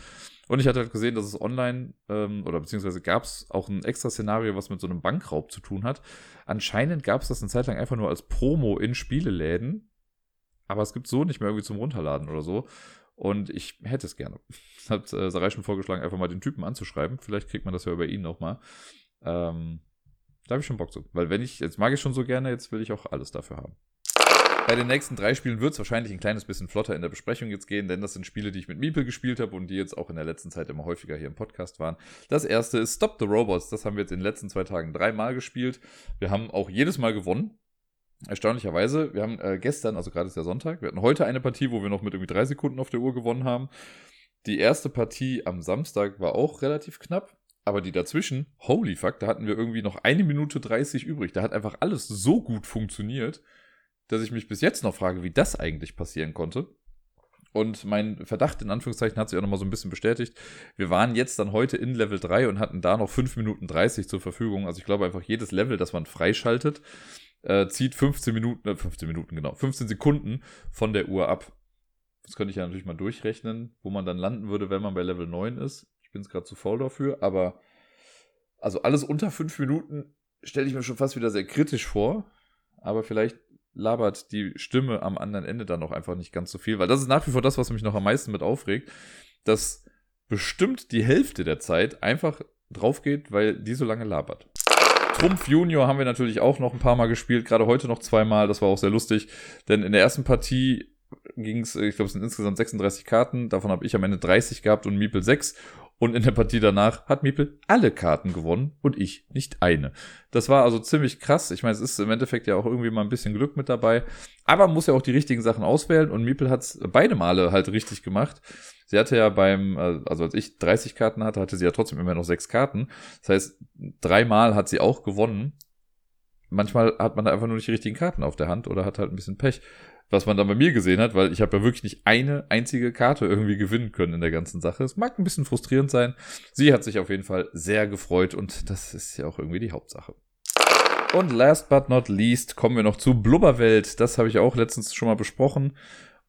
S1: Und ich hatte halt gesehen, dass es online ähm, oder beziehungsweise gab es auch ein extra Szenario, was mit so einem Bankraub zu tun hat. Anscheinend gab es das eine Zeit lang einfach nur als Promo in Spieleläden aber es gibt so nicht mehr irgendwie zum Runterladen oder so. Und ich hätte es gerne. Hat äh, Sarai schon vorgeschlagen, einfach mal den Typen anzuschreiben. Vielleicht kriegt man das ja über ihn nochmal. Ähm, da habe ich schon Bock zu. Weil wenn ich, jetzt mag ich schon so gerne, jetzt will ich auch alles dafür haben. Bei den nächsten drei Spielen wird es wahrscheinlich ein kleines bisschen flotter in der Besprechung jetzt gehen, denn das sind Spiele, die ich mit Miepel gespielt habe und die jetzt auch in der letzten Zeit immer häufiger hier im Podcast waren. Das erste ist Stop the Robots. Das haben wir jetzt in den letzten zwei Tagen dreimal gespielt. Wir haben auch jedes Mal gewonnen. Erstaunlicherweise, wir haben äh, gestern, also gerade ist der Sonntag, wir hatten heute eine Partie, wo wir noch mit irgendwie drei Sekunden auf der Uhr gewonnen haben. Die erste Partie am Samstag war auch relativ knapp. Aber die dazwischen, holy fuck, da hatten wir irgendwie noch eine Minute 30 übrig. Da hat einfach alles so gut funktioniert, dass ich mich bis jetzt noch frage, wie das eigentlich passieren konnte. Und mein Verdacht in Anführungszeichen hat sich auch nochmal so ein bisschen bestätigt. Wir waren jetzt dann heute in Level 3 und hatten da noch 5 Minuten 30 zur Verfügung. Also ich glaube einfach jedes Level, das man freischaltet, äh, zieht 15 Minuten, äh, 15 Minuten genau, 15 Sekunden von der Uhr ab. Das könnte ich ja natürlich mal durchrechnen, wo man dann landen würde, wenn man bei Level 9 ist bin es gerade zu faul dafür, aber also alles unter fünf Minuten stelle ich mir schon fast wieder sehr kritisch vor. Aber vielleicht labert die Stimme am anderen Ende dann noch einfach nicht ganz so viel, weil das ist nach wie vor das, was mich noch am meisten mit aufregt, dass bestimmt die Hälfte der Zeit einfach drauf geht, weil die so lange labert. Trumpf Junior haben wir natürlich auch noch ein paar Mal gespielt, gerade heute noch zweimal, das war auch sehr lustig, denn in der ersten Partie ging es, ich glaube, es sind insgesamt 36 Karten, davon habe ich am Ende 30 gehabt und Miepel 6 und in der Partie danach hat Miepel alle Karten gewonnen und ich nicht eine. Das war also ziemlich krass. Ich meine, es ist im Endeffekt ja auch irgendwie mal ein bisschen Glück mit dabei. Aber man muss ja auch die richtigen Sachen auswählen und Miepel hat es beide Male halt richtig gemacht. Sie hatte ja beim, äh, also als ich 30 Karten hatte, hatte sie ja trotzdem immer noch sechs Karten. Das heißt, dreimal hat sie auch gewonnen. Manchmal hat man da einfach nur nicht die richtigen Karten auf der Hand oder hat halt ein bisschen Pech was man dann bei mir gesehen hat, weil ich habe ja wirklich nicht eine einzige Karte irgendwie gewinnen können in der ganzen Sache. Es mag ein bisschen frustrierend sein. Sie hat sich auf jeden Fall sehr gefreut und das ist ja auch irgendwie die Hauptsache. Und last but not least kommen wir noch zu Blubberwelt. Das habe ich auch letztens schon mal besprochen.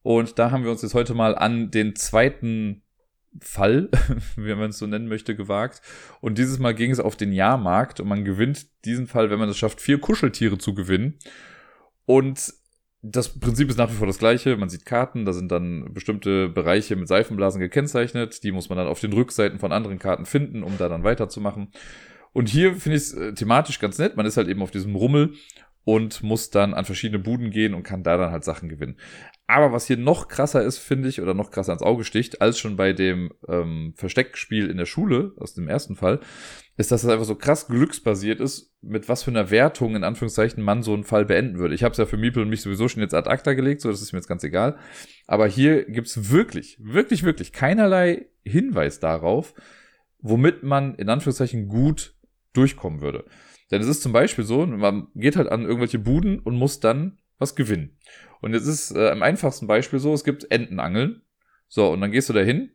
S1: Und da haben wir uns jetzt heute mal an den zweiten Fall, wie man es so nennen möchte, gewagt. Und dieses Mal ging es auf den Jahrmarkt und man gewinnt diesen Fall, wenn man es schafft, vier Kuscheltiere zu gewinnen. Und das Prinzip ist nach wie vor das gleiche. Man sieht Karten, da sind dann bestimmte Bereiche mit Seifenblasen gekennzeichnet. Die muss man dann auf den Rückseiten von anderen Karten finden, um da dann weiterzumachen. Und hier finde ich es äh, thematisch ganz nett. Man ist halt eben auf diesem Rummel und muss dann an verschiedene Buden gehen und kann da dann halt Sachen gewinnen. Aber was hier noch krasser ist, finde ich, oder noch krasser ans Auge sticht, als schon bei dem ähm, Versteckspiel in der Schule, aus dem ersten Fall, ist, dass das einfach so krass glücksbasiert ist, mit was für einer Wertung in Anführungszeichen man so einen Fall beenden würde. Ich habe es ja für Miepel und mich sowieso schon jetzt ad acta gelegt, so das ist mir jetzt ganz egal. Aber hier gibt's wirklich, wirklich, wirklich keinerlei Hinweis darauf, womit man in Anführungszeichen gut durchkommen würde. Denn es ist zum Beispiel so, man geht halt an irgendwelche Buden und muss dann was gewinnen. Und jetzt ist äh, am einfachsten Beispiel so, es gibt Entenangeln. So, und dann gehst du da hin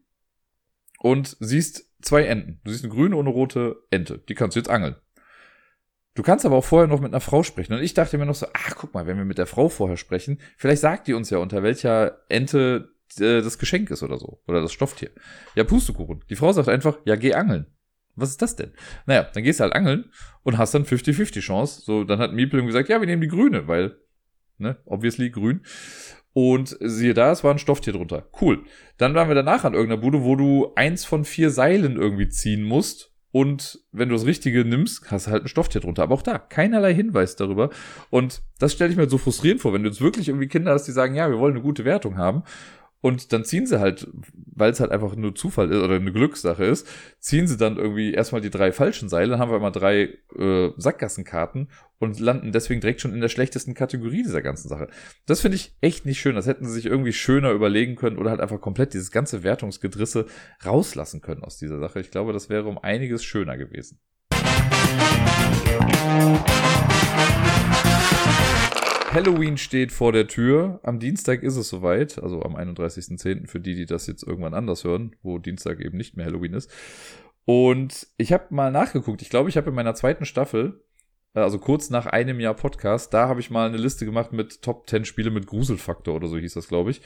S1: und siehst zwei Enten. Du siehst eine grüne und eine rote Ente. Die kannst du jetzt angeln. Du kannst aber auch vorher noch mit einer Frau sprechen. Und ich dachte mir noch so, ach, guck mal, wenn wir mit der Frau vorher sprechen, vielleicht sagt die uns ja, unter welcher Ente äh, das Geschenk ist oder so. Oder das Stofftier. Ja, Pustekuchen. Die Frau sagt einfach, ja, geh angeln. Was ist das denn? Naja, dann gehst du halt angeln und hast dann 50-50 Chance. So, dann hat Miepel gesagt, ja, wir nehmen die grüne, weil, ne, obviously grün. Und siehe da, es war ein Stofftier drunter. Cool. Dann waren wir danach an irgendeiner Bude, wo du eins von vier Seilen irgendwie ziehen musst. Und wenn du das Richtige nimmst, hast du halt ein Stofftier drunter. Aber auch da, keinerlei Hinweis darüber. Und das stelle ich mir so frustrierend vor, wenn du jetzt wirklich irgendwie Kinder hast, die sagen, ja, wir wollen eine gute Wertung haben. Und dann ziehen sie halt, weil es halt einfach nur Zufall ist oder eine Glückssache ist, ziehen sie dann irgendwie erstmal die drei falschen Seile, dann haben wir immer drei äh, Sackgassenkarten und landen deswegen direkt schon in der schlechtesten Kategorie dieser ganzen Sache. Das finde ich echt nicht schön. Das hätten sie sich irgendwie schöner überlegen können oder halt einfach komplett dieses ganze Wertungsgedrisse rauslassen können aus dieser Sache. Ich glaube, das wäre um einiges schöner gewesen. Halloween steht vor der Tür. Am Dienstag ist es soweit, also am 31.10. für die, die das jetzt irgendwann anders hören, wo Dienstag eben nicht mehr Halloween ist. Und ich habe mal nachgeguckt. Ich glaube, ich habe in meiner zweiten Staffel, äh, also kurz nach einem Jahr Podcast, da habe ich mal eine Liste gemacht mit Top 10 Spiele mit Gruselfaktor oder so hieß das, glaube ich.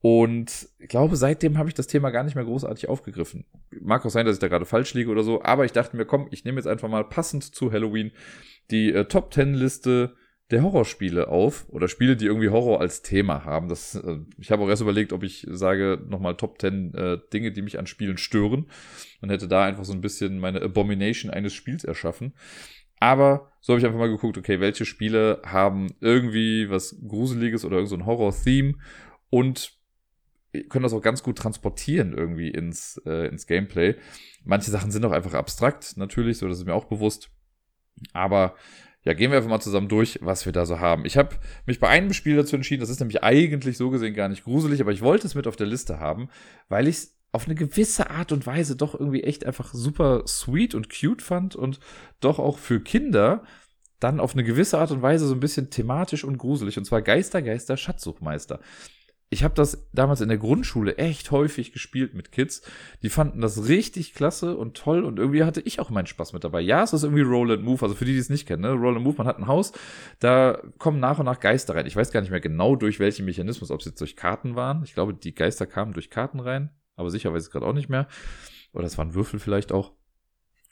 S1: Und ich glaube, seitdem habe ich das Thema gar nicht mehr großartig aufgegriffen. Mag auch sein, dass ich da gerade falsch liege oder so, aber ich dachte mir, komm, ich nehme jetzt einfach mal passend zu Halloween die äh, Top 10 Liste der Horrorspiele auf oder Spiele, die irgendwie Horror als Thema haben. Das, äh, ich habe auch erst überlegt, ob ich sage nochmal Top 10 äh, Dinge, die mich an Spielen stören und hätte da einfach so ein bisschen meine Abomination eines Spiels erschaffen. Aber so habe ich einfach mal geguckt, okay, welche Spiele haben irgendwie was Gruseliges oder irgendein so Horror-Theme und können das auch ganz gut transportieren irgendwie ins, äh, ins Gameplay. Manche Sachen sind auch einfach abstrakt, natürlich, so das ist mir auch bewusst. Aber ja, gehen wir einfach mal zusammen durch, was wir da so haben. Ich habe mich bei einem Spiel dazu entschieden, das ist nämlich eigentlich so gesehen gar nicht gruselig, aber ich wollte es mit auf der Liste haben, weil ich es auf eine gewisse Art und Weise doch irgendwie echt einfach super sweet und cute fand und doch auch für Kinder dann auf eine gewisse Art und Weise so ein bisschen thematisch und gruselig. Und zwar Geister, Geister, Schatzsuchmeister ich habe das damals in der Grundschule echt häufig gespielt mit Kids. Die fanden das richtig klasse und toll und irgendwie hatte ich auch meinen Spaß mit dabei. Ja, es ist irgendwie Roll and Move, also für die, die es nicht kennen, ne? Roll and Move, man hat ein Haus, da kommen nach und nach Geister rein. Ich weiß gar nicht mehr genau durch welchen Mechanismus, ob es jetzt durch Karten waren. Ich glaube, die Geister kamen durch Karten rein, aber sicher weiß ich gerade auch nicht mehr. Oder es waren Würfel vielleicht auch.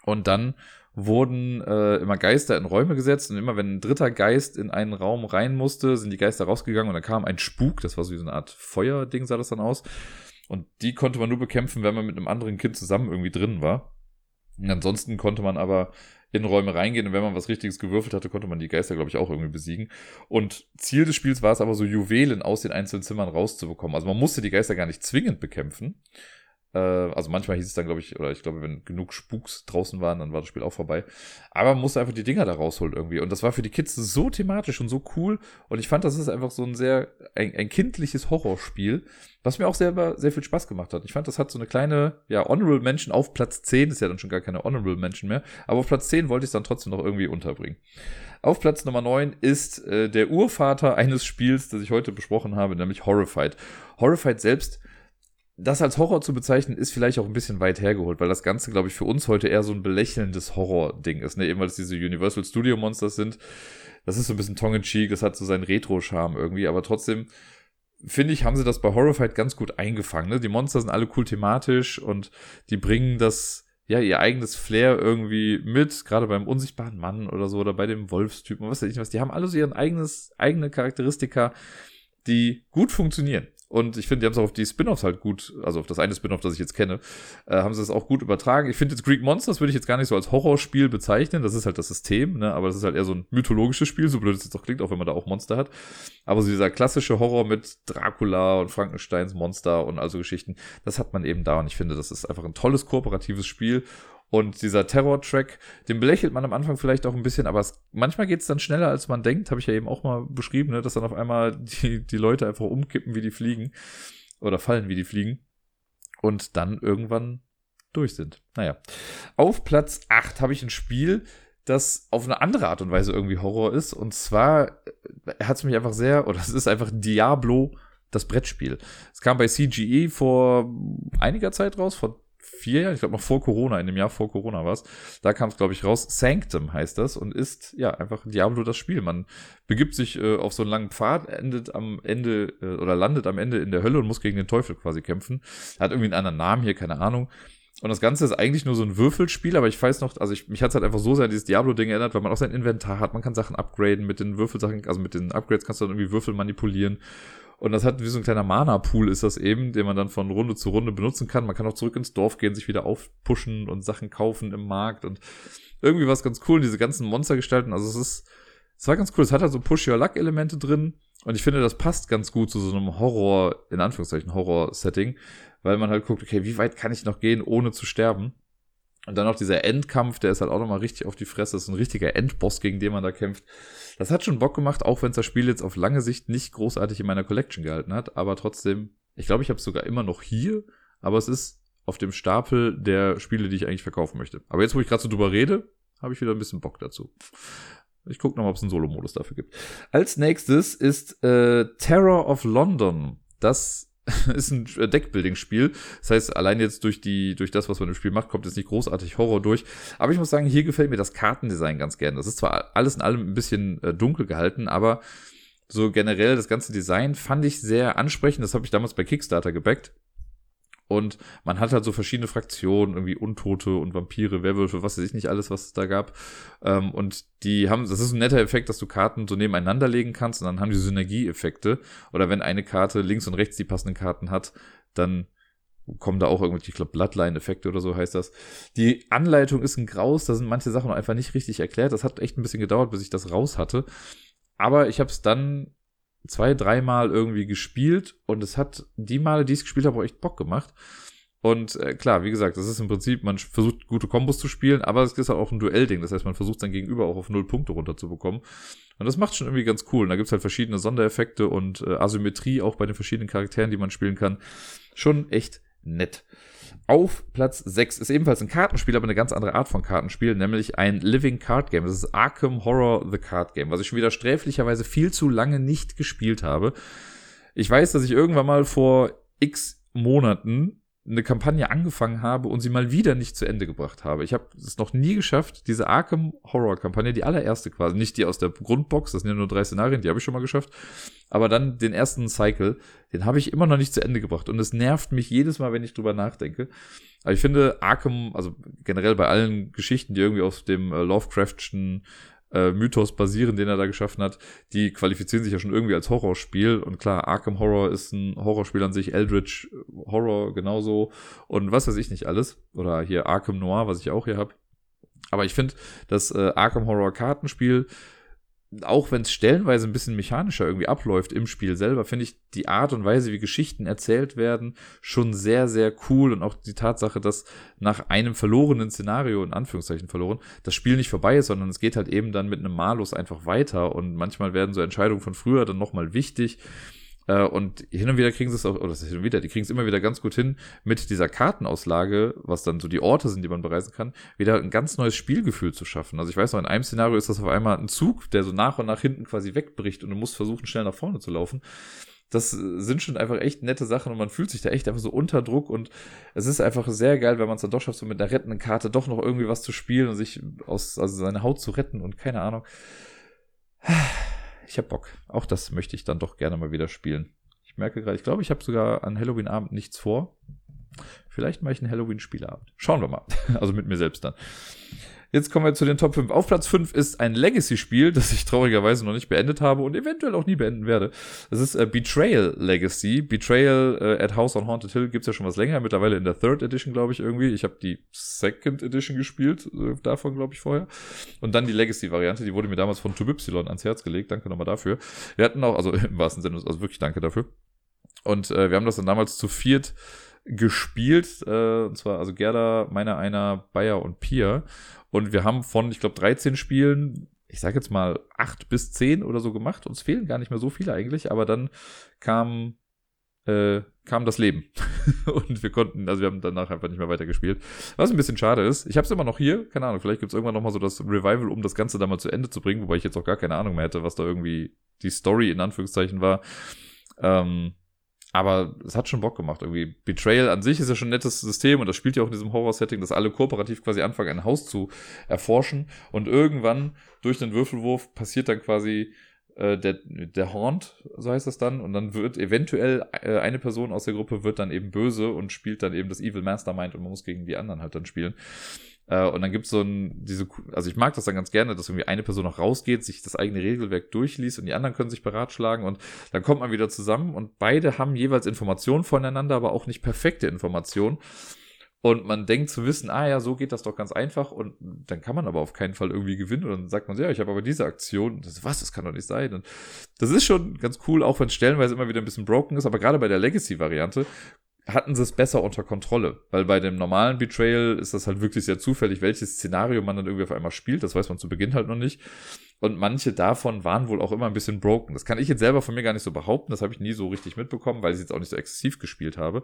S1: Und dann wurden äh, immer Geister in Räume gesetzt und immer wenn ein dritter Geist in einen Raum rein musste, sind die Geister rausgegangen und dann kam ein Spuk, das war so wie so eine Art Feuerding, sah das dann aus. Und die konnte man nur bekämpfen, wenn man mit einem anderen Kind zusammen irgendwie drin war. Und ansonsten konnte man aber in Räume reingehen und wenn man was Richtiges gewürfelt hatte, konnte man die Geister, glaube ich, auch irgendwie besiegen. Und Ziel des Spiels war es aber so, Juwelen aus den einzelnen Zimmern rauszubekommen. Also man musste die Geister gar nicht zwingend bekämpfen, also manchmal hieß es dann, glaube ich, oder ich glaube, wenn genug Spuks draußen waren, dann war das Spiel auch vorbei. Aber man musste einfach die Dinger da rausholen irgendwie. Und das war für die Kids so thematisch und so cool. Und ich fand, das ist einfach so ein sehr, ein, ein kindliches Horrorspiel, was mir auch selber sehr viel Spaß gemacht hat. Ich fand, das hat so eine kleine, ja, Honorable Mention auf Platz 10, ist ja dann schon gar keine Honorable Mention mehr. Aber auf Platz 10 wollte ich es dann trotzdem noch irgendwie unterbringen. Auf Platz Nummer 9 ist äh, der Urvater eines Spiels, das ich heute besprochen habe, nämlich Horrified. Horrified selbst das als Horror zu bezeichnen, ist vielleicht auch ein bisschen weit hergeholt, weil das Ganze, glaube ich, für uns heute eher so ein belächelndes Horror-Ding ist, ne? Eben weil es diese Universal Studio Monsters sind. Das ist so ein bisschen tongue-in-cheek, das hat so seinen Retro-Charme irgendwie, aber trotzdem, finde ich, haben sie das bei Horrified ganz gut eingefangen, ne? Die Monster sind alle cool thematisch und die bringen das, ja, ihr eigenes Flair irgendwie mit, gerade beim unsichtbaren Mann oder so, oder bei dem Wolfstypen, was weiß ich was, die haben alle so ihren eigenes, eigene Charakteristika, die gut funktionieren. Und ich finde, die haben es auch auf die Spin-offs halt gut, also auf das eine Spin-off, das ich jetzt kenne, äh, haben sie es auch gut übertragen. Ich finde jetzt Greek Monsters würde ich jetzt gar nicht so als Horrorspiel bezeichnen. Das ist halt das System, ne? aber das ist halt eher so ein mythologisches Spiel, so blöd es jetzt auch klingt, auch wenn man da auch Monster hat. Aber so dieser klassische Horror mit Dracula und Frankensteins Monster und also Geschichten, das hat man eben da. Und ich finde, das ist einfach ein tolles kooperatives Spiel. Und dieser Terror-Track, den belächelt man am Anfang vielleicht auch ein bisschen, aber es, manchmal geht es dann schneller, als man denkt, habe ich ja eben auch mal beschrieben, ne, dass dann auf einmal die, die Leute einfach umkippen, wie die fliegen. Oder fallen, wie die fliegen. Und dann irgendwann durch sind. Naja. Auf Platz 8 habe ich ein Spiel, das auf eine andere Art und Weise irgendwie Horror ist. Und zwar äh, hat es mich einfach sehr, oder es ist einfach Diablo, das Brettspiel. Es kam bei CGE vor einiger Zeit raus, vor vier Jahren, ich glaube noch vor Corona, in dem Jahr vor Corona war es, da kam es, glaube ich, raus. Sanctum heißt das und ist ja einfach Diablo das Spiel. Man begibt sich äh, auf so einen langen Pfad, endet am Ende äh, oder landet am Ende in der Hölle und muss gegen den Teufel quasi kämpfen. Hat irgendwie einen anderen Namen hier, keine Ahnung. Und das Ganze ist eigentlich nur so ein Würfelspiel, aber ich weiß noch, also ich, mich hat es halt einfach so sehr an dieses Diablo-Ding erinnert, weil man auch sein Inventar hat, man kann Sachen upgraden mit den Würfelsachen, also mit den Upgrades kannst du dann irgendwie Würfel manipulieren. Und das hat wie so ein kleiner Mana-Pool ist das eben, den man dann von Runde zu Runde benutzen kann. Man kann auch zurück ins Dorf gehen, sich wieder aufpushen und Sachen kaufen im Markt und irgendwie war es ganz cool, diese ganzen Monster gestalten. Also es ist, es war ganz cool. Es hat halt so Push-Your-Luck-Elemente drin. Und ich finde, das passt ganz gut zu so einem Horror, in Anführungszeichen Horror-Setting, weil man halt guckt, okay, wie weit kann ich noch gehen, ohne zu sterben? Und dann noch dieser Endkampf, der ist halt auch nochmal richtig auf die Fresse. Das ist ein richtiger Endboss, gegen den man da kämpft. Das hat schon Bock gemacht, auch wenn es das Spiel jetzt auf lange Sicht nicht großartig in meiner Collection gehalten hat. Aber trotzdem, ich glaube, ich habe es sogar immer noch hier. Aber es ist auf dem Stapel der Spiele, die ich eigentlich verkaufen möchte. Aber jetzt, wo ich gerade so drüber rede, habe ich wieder ein bisschen Bock dazu. Ich gucke nochmal, ob es einen Solo-Modus dafür gibt. Als nächstes ist äh, Terror of London. Das ist ein Deckbuilding-Spiel. Das heißt, allein jetzt durch die, durch das, was man im Spiel macht, kommt jetzt nicht großartig Horror durch. Aber ich muss sagen, hier gefällt mir das Kartendesign ganz gern. Das ist zwar alles in allem ein bisschen äh, dunkel gehalten, aber so generell das ganze Design fand ich sehr ansprechend. Das habe ich damals bei Kickstarter gebackt. Und man hat halt so verschiedene Fraktionen, irgendwie Untote und Vampire, Werwölfe, was weiß ich nicht alles, was es da gab. Ähm, und die haben, das ist ein netter Effekt, dass du Karten so nebeneinander legen kannst und dann haben die Synergieeffekte. Oder wenn eine Karte links und rechts die passenden Karten hat, dann kommen da auch irgendwie, ich glaube, Bloodline-Effekte oder so heißt das. Die Anleitung ist ein Graus, da sind manche Sachen einfach nicht richtig erklärt. Das hat echt ein bisschen gedauert, bis ich das raus hatte. Aber ich habe es dann zwei, dreimal irgendwie gespielt und es hat die Male, die ich es gespielt habe, auch echt Bock gemacht. Und äh, klar, wie gesagt, das ist im Prinzip, man versucht gute Kombos zu spielen, aber es ist halt auch ein Duellding. Das heißt, man versucht sein Gegenüber auch auf null Punkte runterzubekommen. Und das macht schon irgendwie ganz cool. Und da gibt's halt verschiedene Sondereffekte und äh, Asymmetrie auch bei den verschiedenen Charakteren, die man spielen kann. Schon echt nett. Auf Platz 6 ist ebenfalls ein Kartenspiel, aber eine ganz andere Art von Kartenspiel, nämlich ein Living Card Game. Das ist Arkham Horror The Card Game, was ich schon wieder sträflicherweise viel zu lange nicht gespielt habe. Ich weiß, dass ich irgendwann mal vor x Monaten eine Kampagne angefangen habe und sie mal wieder nicht zu Ende gebracht habe. Ich habe es noch nie geschafft, diese Arkham Horror Kampagne, die allererste quasi, nicht die aus der Grundbox, das sind ja nur drei Szenarien, die habe ich schon mal geschafft, aber dann den ersten Cycle, den habe ich immer noch nicht zu Ende gebracht und es nervt mich jedes Mal, wenn ich drüber nachdenke. Aber ich finde Arkham, also generell bei allen Geschichten, die irgendwie aus dem äh, Lovecraftschen äh, Mythos basieren, den er da geschaffen hat, die qualifizieren sich ja schon irgendwie als Horrorspiel. Und klar, Arkham Horror ist ein Horrorspiel an sich, Eldritch Horror genauso und was weiß ich nicht alles. Oder hier Arkham Noir, was ich auch hier habe. Aber ich finde, das äh, Arkham Horror Kartenspiel auch wenn es stellenweise ein bisschen mechanischer irgendwie abläuft im Spiel selber, finde ich die Art und Weise, wie Geschichten erzählt werden, schon sehr, sehr cool. Und auch die Tatsache, dass nach einem verlorenen Szenario, in Anführungszeichen verloren, das Spiel nicht vorbei ist, sondern es geht halt eben dann mit einem Malus einfach weiter. Und manchmal werden so Entscheidungen von früher dann nochmal wichtig. Äh, und hin und wieder kriegen sie es auch, oder das ist hin und wieder, die kriegen es immer wieder ganz gut hin, mit dieser Kartenauslage, was dann so die Orte sind, die man bereisen kann, wieder ein ganz neues Spielgefühl zu schaffen. Also ich weiß noch, in einem Szenario ist das auf einmal ein Zug, der so nach und nach hinten quasi wegbricht und du musst versuchen, schnell nach vorne zu laufen das sind schon einfach echt nette Sachen und man fühlt sich da echt einfach so unter Druck und es ist einfach sehr geil, wenn man es dann doch schafft, so mit einer rettenden Karte doch noch irgendwie was zu spielen und sich aus, also seine Haut zu retten und keine Ahnung ich habe Bock. Auch das möchte ich dann doch gerne mal wieder spielen. Ich merke gerade, ich glaube, ich habe sogar an Halloween-Abend nichts vor. Vielleicht mache ich einen Halloween-Spieleabend. Schauen wir mal. Also mit mir selbst dann. Jetzt kommen wir zu den Top 5. Auf Platz 5 ist ein Legacy-Spiel, das ich traurigerweise noch nicht beendet habe und eventuell auch nie beenden werde. Das ist äh, Betrayal Legacy. Betrayal äh, at House on Haunted Hill gibt's ja schon was länger, mittlerweile in der Third Edition, glaube ich, irgendwie. Ich habe die Second Edition gespielt, äh, davon, glaube ich, vorher. Und dann die Legacy-Variante, die wurde mir damals von Tubypsilon ans Herz gelegt. Danke nochmal dafür. Wir hatten auch, also im wahrsten Sinne, also wirklich danke dafür. Und äh, wir haben das dann damals zu viert gespielt, äh, und zwar also Gerda, meiner einer, Bayer und Pia. Und wir haben von, ich glaube, 13 Spielen, ich sage jetzt mal 8 bis 10 oder so gemacht. Uns fehlen gar nicht mehr so viele eigentlich, aber dann kam, äh, kam das Leben. und wir konnten, also wir haben danach einfach nicht mehr weitergespielt. Was ein bisschen schade ist. Ich habe es immer noch hier, keine Ahnung, vielleicht gibt es irgendwann nochmal so das Revival, um das Ganze da mal zu Ende zu bringen, wobei ich jetzt auch gar keine Ahnung mehr hätte, was da irgendwie die Story in Anführungszeichen war. Ähm, aber es hat schon Bock gemacht irgendwie. Betrayal an sich ist ja schon ein nettes System und das spielt ja auch in diesem Horror-Setting, dass alle kooperativ quasi anfangen, ein Haus zu erforschen und irgendwann durch den Würfelwurf passiert dann quasi äh, der, der Haunt, so heißt das dann, und dann wird eventuell äh, eine Person aus der Gruppe wird dann eben böse und spielt dann eben das Evil Mastermind und man muss gegen die anderen halt dann spielen. Äh, und dann gibt's so ein, diese, also ich mag das dann ganz gerne, dass irgendwie eine Person noch rausgeht, sich das eigene Regelwerk durchliest und die anderen können sich beratschlagen und dann kommt man wieder zusammen und beide haben jeweils Informationen voneinander, aber auch nicht perfekte Informationen. Und man denkt zu wissen, ah ja, so geht das doch ganz einfach und dann kann man aber auf keinen Fall irgendwie gewinnen und dann sagt man, ja, ich habe aber diese Aktion. Das, was, das kann doch nicht sein. Und das ist schon ganz cool, auch wenn es stellenweise immer wieder ein bisschen broken ist, aber gerade bei der Legacy-Variante hatten sie es besser unter Kontrolle. Weil bei dem normalen Betrayal ist das halt wirklich sehr zufällig, welches Szenario man dann irgendwie auf einmal spielt. Das weiß man zu Beginn halt noch nicht. Und manche davon waren wohl auch immer ein bisschen broken. Das kann ich jetzt selber von mir gar nicht so behaupten. Das habe ich nie so richtig mitbekommen, weil ich jetzt auch nicht so exzessiv gespielt habe.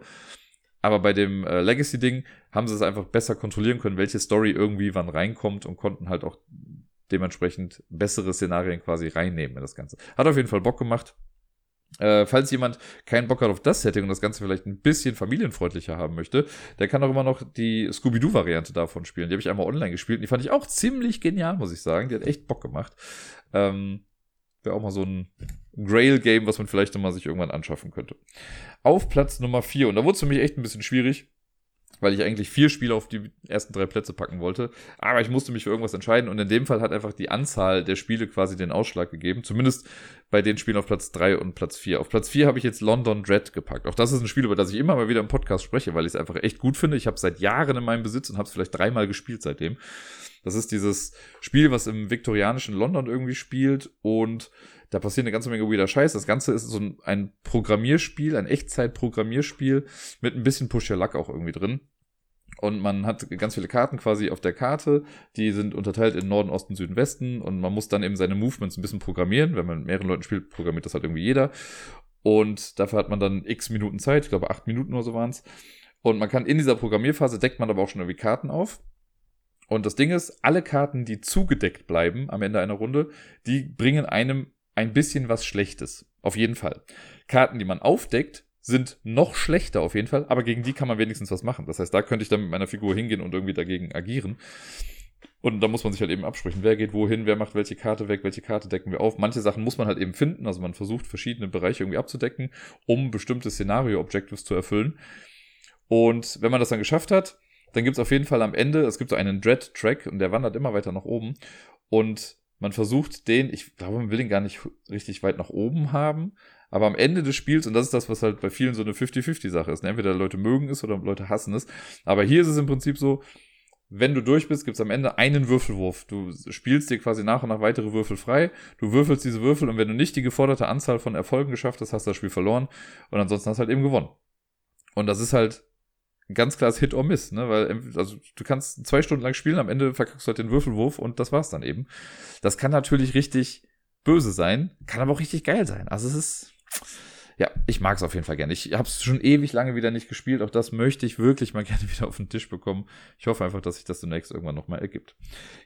S1: Aber bei dem äh, Legacy-Ding haben sie es einfach besser kontrollieren können, welche Story irgendwie wann reinkommt und konnten halt auch dementsprechend bessere Szenarien quasi reinnehmen in das Ganze. Hat auf jeden Fall Bock gemacht. Äh, falls jemand keinen Bock hat auf das Setting und das Ganze vielleicht ein bisschen familienfreundlicher haben möchte, der kann auch immer noch die Scooby-Doo-Variante davon spielen. Die habe ich einmal online gespielt und die fand ich auch ziemlich genial, muss ich sagen. Die hat echt Bock gemacht. Ähm, Wäre auch mal so ein Grail-Game, was man vielleicht nochmal sich irgendwann anschaffen könnte. Auf Platz Nummer 4, und da wurde es für mich echt ein bisschen schwierig, weil ich eigentlich vier Spiele auf die ersten drei Plätze packen wollte. Aber ich musste mich für irgendwas entscheiden und in dem Fall hat einfach die Anzahl der Spiele quasi den Ausschlag gegeben. Zumindest bei den Spielen auf Platz drei und Platz vier. Auf Platz vier habe ich jetzt London Dread gepackt. Auch das ist ein Spiel, über das ich immer mal wieder im Podcast spreche, weil ich es einfach echt gut finde. Ich habe es seit Jahren in meinem Besitz und habe es vielleicht dreimal gespielt seitdem. Das ist dieses Spiel, was im viktorianischen London irgendwie spielt und da passiert eine ganze Menge weirder Scheiß. Das Ganze ist so ein, Programmierspiel, ein Echtzeit-Programmierspiel mit ein bisschen Push-Your-Luck auch irgendwie drin. Und man hat ganz viele Karten quasi auf der Karte, die sind unterteilt in Norden, Osten, Süden, Westen und man muss dann eben seine Movements ein bisschen programmieren. Wenn man mit mehreren Leuten spielt, programmiert das halt irgendwie jeder. Und dafür hat man dann x Minuten Zeit, ich glaube acht Minuten oder so waren es. Und man kann in dieser Programmierphase deckt man aber auch schon irgendwie Karten auf. Und das Ding ist, alle Karten, die zugedeckt bleiben am Ende einer Runde, die bringen einem ein bisschen was Schlechtes. Auf jeden Fall. Karten, die man aufdeckt, sind noch schlechter auf jeden Fall, aber gegen die kann man wenigstens was machen. Das heißt, da könnte ich dann mit meiner Figur hingehen und irgendwie dagegen agieren. Und da muss man sich halt eben absprechen, wer geht wohin, wer macht welche Karte weg, welche Karte decken wir auf. Manche Sachen muss man halt eben finden, also man versucht verschiedene Bereiche irgendwie abzudecken, um bestimmte Szenario-Objectives zu erfüllen. Und wenn man das dann geschafft hat, dann gibt es auf jeden Fall am Ende, es gibt so einen Dread-Track und der wandert immer weiter nach oben. Und man versucht den, ich glaube, man will den gar nicht richtig weit nach oben haben, aber am Ende des Spiels, und das ist das, was halt bei vielen so eine 50-50-Sache ist, ne? entweder Leute mögen es oder Leute hassen es, aber hier ist es im Prinzip so, wenn du durch bist, gibt es am Ende einen Würfelwurf. Du spielst dir quasi nach und nach weitere Würfel frei. Du würfelst diese Würfel und wenn du nicht die geforderte Anzahl von Erfolgen geschafft hast, hast du das Spiel verloren und ansonsten hast du halt eben gewonnen. Und das ist halt ganz klares Hit or Miss, ne? Weil, also du kannst zwei Stunden lang spielen, am Ende verkackst du halt den Würfelwurf und das war's dann eben. Das kann natürlich richtig böse sein, kann aber auch richtig geil sein. Also es ist. Ja, ich mag es auf jeden Fall gerne. Ich habe es schon ewig lange wieder nicht gespielt. Auch das möchte ich wirklich mal gerne wieder auf den Tisch bekommen. Ich hoffe einfach, dass sich das demnächst irgendwann nochmal ergibt.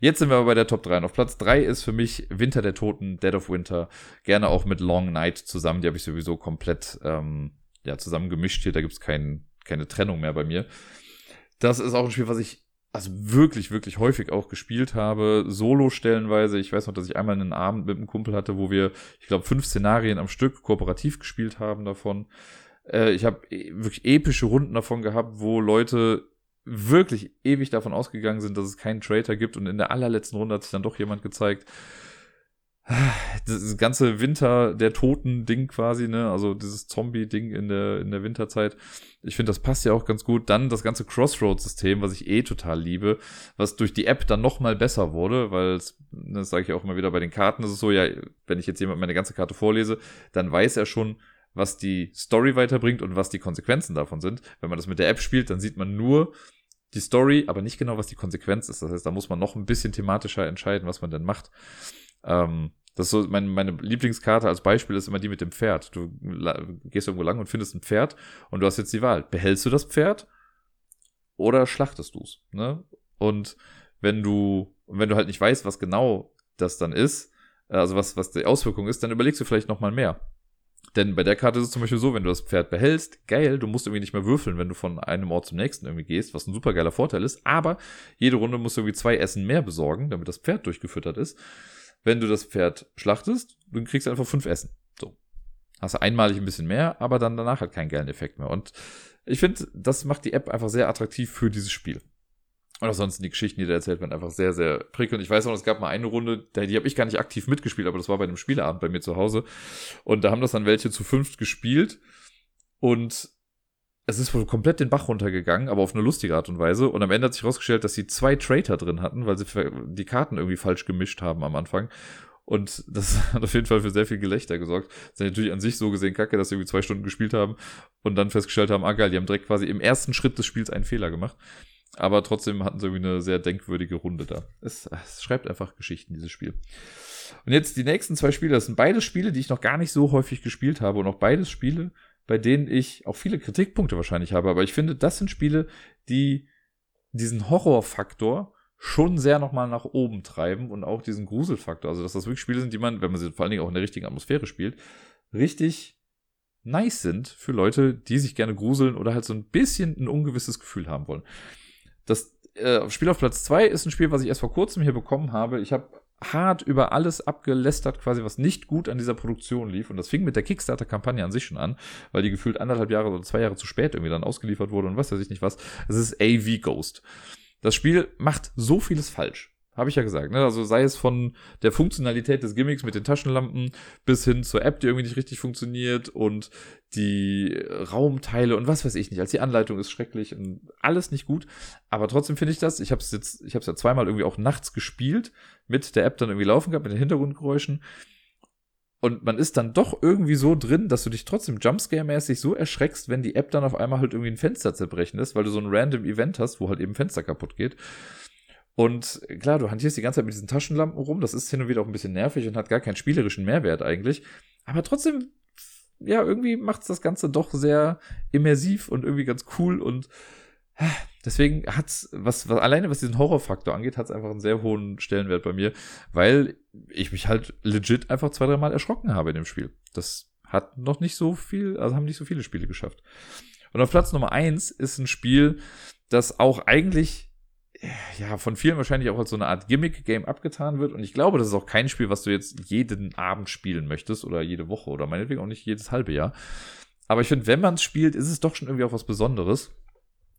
S1: Jetzt sind wir aber bei der Top 3. Und auf Platz 3 ist für mich Winter der Toten, Dead of Winter. Gerne auch mit Long Night zusammen. Die habe ich sowieso komplett ähm, ja, zusammen gemischt hier. Da gibt's keinen keine Trennung mehr bei mir. Das ist auch ein Spiel, was ich also wirklich, wirklich häufig auch gespielt habe, solo stellenweise. Ich weiß noch, dass ich einmal einen Abend mit einem Kumpel hatte, wo wir, ich glaube, fünf Szenarien am Stück kooperativ gespielt haben davon. Äh, ich habe wirklich epische Runden davon gehabt, wo Leute wirklich ewig davon ausgegangen sind, dass es keinen Traitor gibt und in der allerletzten Runde hat sich dann doch jemand gezeigt, das ganze Winter der Toten Ding quasi, ne, also dieses Zombie Ding in der in der Winterzeit. Ich finde, das passt ja auch ganz gut. Dann das ganze Crossroads System, was ich eh total liebe, was durch die App dann noch mal besser wurde, weil es, ne, das sage ich auch immer wieder bei den Karten, ist so ja, wenn ich jetzt jemand meine ganze Karte vorlese, dann weiß er schon, was die Story weiterbringt und was die Konsequenzen davon sind. Wenn man das mit der App spielt, dann sieht man nur die Story, aber nicht genau, was die Konsequenz ist. Das heißt, da muss man noch ein bisschen thematischer entscheiden, was man denn macht. Ähm, das ist so, mein, meine Lieblingskarte als Beispiel ist immer die mit dem Pferd. Du gehst irgendwo lang und findest ein Pferd und du hast jetzt die Wahl. Behältst du das Pferd oder schlachtest du es? Ne? Und wenn du, wenn du halt nicht weißt, was genau das dann ist, also was, was die Auswirkung ist, dann überlegst du vielleicht nochmal mehr. Denn bei der Karte ist es zum Beispiel so, wenn du das Pferd behältst, geil, du musst irgendwie nicht mehr würfeln, wenn du von einem Ort zum nächsten irgendwie gehst, was ein super geiler Vorteil ist, aber jede Runde musst du irgendwie zwei Essen mehr besorgen, damit das Pferd durchgefüttert ist wenn du das Pferd schlachtest, dann kriegst du einfach fünf Essen. So. Hast du einmalig ein bisschen mehr, aber dann danach halt keinen geilen Effekt mehr. Und ich finde, das macht die App einfach sehr attraktiv für dieses Spiel. Und ansonsten die Geschichten, die da erzählt werden, einfach sehr, sehr prickelnd. Ich weiß noch, es gab mal eine Runde, die habe ich gar nicht aktiv mitgespielt, aber das war bei einem Spieleabend bei mir zu Hause. Und da haben das dann welche zu fünft gespielt. Und es ist wohl komplett den Bach runtergegangen, aber auf eine lustige Art und Weise. Und am Ende hat sich herausgestellt, dass sie zwei Traitor drin hatten, weil sie die Karten irgendwie falsch gemischt haben am Anfang. Und das hat auf jeden Fall für sehr viel Gelächter gesorgt. Das ist natürlich an sich so gesehen kacke, dass sie irgendwie zwei Stunden gespielt haben und dann festgestellt haben, ah geil, die haben direkt quasi im ersten Schritt des Spiels einen Fehler gemacht. Aber trotzdem hatten sie irgendwie eine sehr denkwürdige Runde da. Es, es schreibt einfach Geschichten, dieses Spiel. Und jetzt die nächsten zwei Spiele, das sind beides Spiele, die ich noch gar nicht so häufig gespielt habe und auch beides Spiele, bei denen ich auch viele Kritikpunkte wahrscheinlich habe, aber ich finde, das sind Spiele, die diesen Horrorfaktor schon sehr nochmal nach oben treiben und auch diesen Gruselfaktor. Also, dass das wirklich Spiele sind, die man, wenn man sie vor allen Dingen auch in der richtigen Atmosphäre spielt, richtig nice sind für Leute, die sich gerne gruseln oder halt so ein bisschen ein ungewisses Gefühl haben wollen. Das äh, Spiel auf Platz 2 ist ein Spiel, was ich erst vor kurzem hier bekommen habe. Ich habe hart über alles abgelästert, quasi, was nicht gut an dieser Produktion lief. Und das fing mit der Kickstarter-Kampagne an sich schon an, weil die gefühlt anderthalb Jahre oder zwei Jahre zu spät irgendwie dann ausgeliefert wurde und was weiß ich nicht was. Es ist AV Ghost. Das Spiel macht so vieles falsch. Habe ich ja gesagt, ne? Also sei es von der Funktionalität des Gimmicks mit den Taschenlampen bis hin zur App, die irgendwie nicht richtig funktioniert und die Raumteile und was weiß ich nicht. Als die Anleitung ist schrecklich und alles nicht gut. Aber trotzdem finde ich das. Ich habe es jetzt, ich habe es ja zweimal irgendwie auch nachts gespielt mit der App dann irgendwie laufen gehabt mit den Hintergrundgeräuschen. Und man ist dann doch irgendwie so drin, dass du dich trotzdem Jumpscare-mäßig so erschreckst, wenn die App dann auf einmal halt irgendwie ein Fenster zerbrechen lässt, weil du so ein random Event hast, wo halt eben Fenster kaputt geht. Und klar, du hantierst die ganze Zeit mit diesen Taschenlampen rum. Das ist hin und wieder auch ein bisschen nervig und hat gar keinen spielerischen Mehrwert eigentlich. Aber trotzdem, ja, irgendwie macht es das Ganze doch sehr immersiv und irgendwie ganz cool. Und deswegen hat's, was, was alleine was diesen Horrorfaktor angeht, hat es einfach einen sehr hohen Stellenwert bei mir, weil ich mich halt legit einfach zwei, dreimal erschrocken habe in dem Spiel. Das hat noch nicht so viel, also haben nicht so viele Spiele geschafft. Und auf Platz Nummer eins ist ein Spiel, das auch eigentlich ja, von vielen wahrscheinlich auch als so eine Art Gimmick-Game abgetan wird. Und ich glaube, das ist auch kein Spiel, was du jetzt jeden Abend spielen möchtest oder jede Woche oder meinetwegen auch nicht jedes halbe Jahr. Aber ich finde, wenn man es spielt, ist es doch schon irgendwie auch was Besonderes.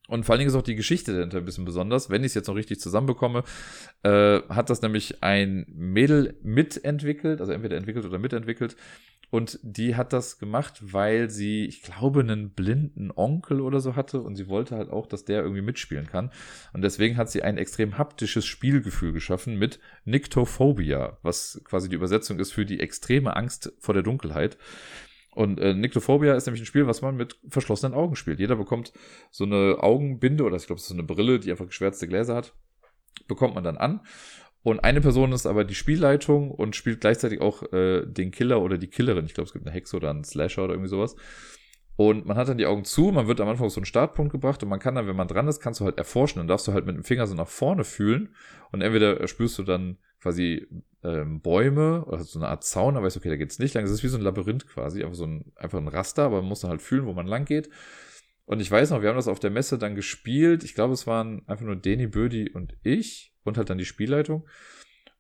S1: Und vor allen Dingen ist auch die Geschichte dahinter ein bisschen besonders. Wenn ich es jetzt noch richtig zusammenbekomme, äh, hat das nämlich ein Mädel mitentwickelt, also entweder entwickelt oder mitentwickelt, und die hat das gemacht, weil sie, ich glaube, einen blinden Onkel oder so hatte und sie wollte halt auch, dass der irgendwie mitspielen kann. Und deswegen hat sie ein extrem haptisches Spielgefühl geschaffen mit Nyctophobia, was quasi die Übersetzung ist für die extreme Angst vor der Dunkelheit. Und äh, Nyctophobia ist nämlich ein Spiel, was man mit verschlossenen Augen spielt. Jeder bekommt so eine Augenbinde oder ich glaube, es ist so eine Brille, die einfach geschwärzte Gläser hat. Bekommt man dann an und eine Person ist aber die Spielleitung und spielt gleichzeitig auch äh, den Killer oder die Killerin. Ich glaube, es gibt eine Hexe oder einen Slasher oder irgendwie sowas. Und man hat dann die Augen zu, man wird am Anfang auf so einen Startpunkt gebracht und man kann dann, wenn man dran ist, kannst du halt erforschen. Dann darfst du halt mit dem Finger so nach vorne fühlen und entweder spürst du dann quasi ähm, Bäume oder so eine Art Zaun, aber weißt okay, da geht's nicht lang. Es ist wie so ein Labyrinth quasi, einfach so ein, einfach ein Raster, aber man muss dann halt fühlen, wo man lang geht. Und ich weiß noch, wir haben das auf der Messe dann gespielt. Ich glaube, es waren einfach nur Deni, Bödi und ich und halt dann die Spielleitung.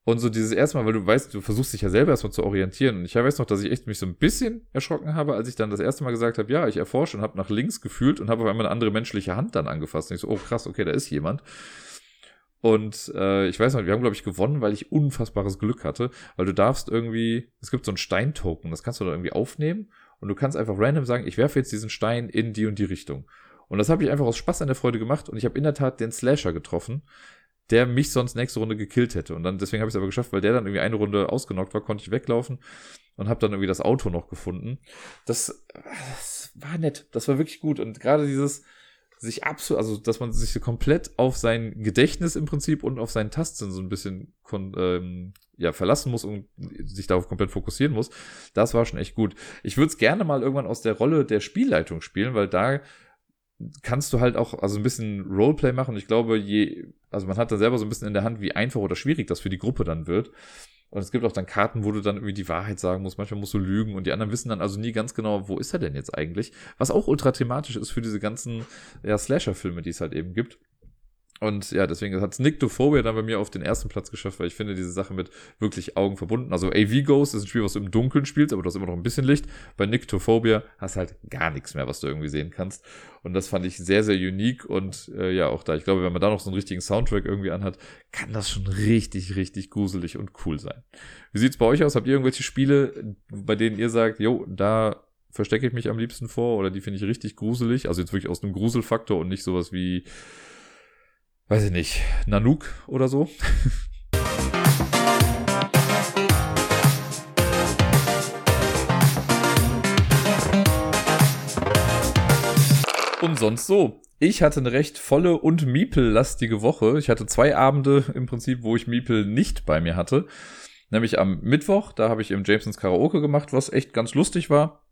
S1: Und so dieses erste Mal, weil du weißt, du versuchst dich ja selber erstmal zu orientieren. Und ich weiß noch, dass ich echt mich so ein bisschen erschrocken habe, als ich dann das erste Mal gesagt habe, ja, ich erforsche und habe nach links gefühlt und habe auf einmal eine andere menschliche Hand dann angefasst. Und ich so, oh krass, okay, da ist jemand. Und äh, ich weiß noch, wir haben, glaube ich, gewonnen, weil ich unfassbares Glück hatte, weil du darfst irgendwie, es gibt so einen Steintoken, das kannst du da irgendwie aufnehmen und du kannst einfach random sagen, ich werfe jetzt diesen Stein in die und die Richtung. Und das habe ich einfach aus Spaß an der Freude gemacht und ich habe in der Tat den Slasher getroffen, der mich sonst nächste Runde gekillt hätte. Und dann, deswegen habe ich es aber geschafft, weil der dann irgendwie eine Runde ausgenockt war, konnte ich weglaufen und habe dann irgendwie das Auto noch gefunden. Das, das war nett. Das war wirklich gut. Und gerade dieses sich absolut, also dass man sich komplett auf sein Gedächtnis im Prinzip und auf seinen Tastsinn so ein bisschen ähm, ja, verlassen muss und sich darauf komplett fokussieren muss, das war schon echt gut. Ich würde es gerne mal irgendwann aus der Rolle der Spielleitung spielen, weil da kannst du halt auch also ein bisschen Roleplay machen. Ich glaube, je, also man hat da selber so ein bisschen in der Hand, wie einfach oder schwierig das für die Gruppe dann wird. Und es gibt auch dann Karten, wo du dann irgendwie die Wahrheit sagen musst. Manchmal musst du lügen und die anderen wissen dann also nie ganz genau, wo ist er denn jetzt eigentlich? Was auch ultra thematisch ist für diese ganzen ja, Slasher-Filme, die es halt eben gibt. Und ja, deswegen hat es Nyctophobia dann bei mir auf den ersten Platz geschafft, weil ich finde diese Sache mit wirklich Augen verbunden. Also AV Ghost ist ein Spiel, was du im Dunkeln spielst, aber du hast immer noch ein bisschen Licht. Bei Nyctophobia hast halt gar nichts mehr, was du irgendwie sehen kannst. Und das fand ich sehr, sehr unique. Und äh, ja, auch da, ich glaube, wenn man da noch so einen richtigen Soundtrack irgendwie anhat, kann das schon richtig, richtig gruselig und cool sein. Wie sieht's bei euch aus? Habt ihr irgendwelche Spiele, bei denen ihr sagt, jo, da verstecke ich mich am liebsten vor oder die finde ich richtig gruselig? Also jetzt wirklich aus einem Gruselfaktor und nicht sowas wie weiß ich nicht, Nanook oder so. Und sonst so. Ich hatte eine recht volle und Miepel-lastige Woche. Ich hatte zwei Abende im Prinzip, wo ich Miepel nicht bei mir hatte. Nämlich am Mittwoch, da habe ich im Jamesons Karaoke gemacht, was echt ganz lustig war.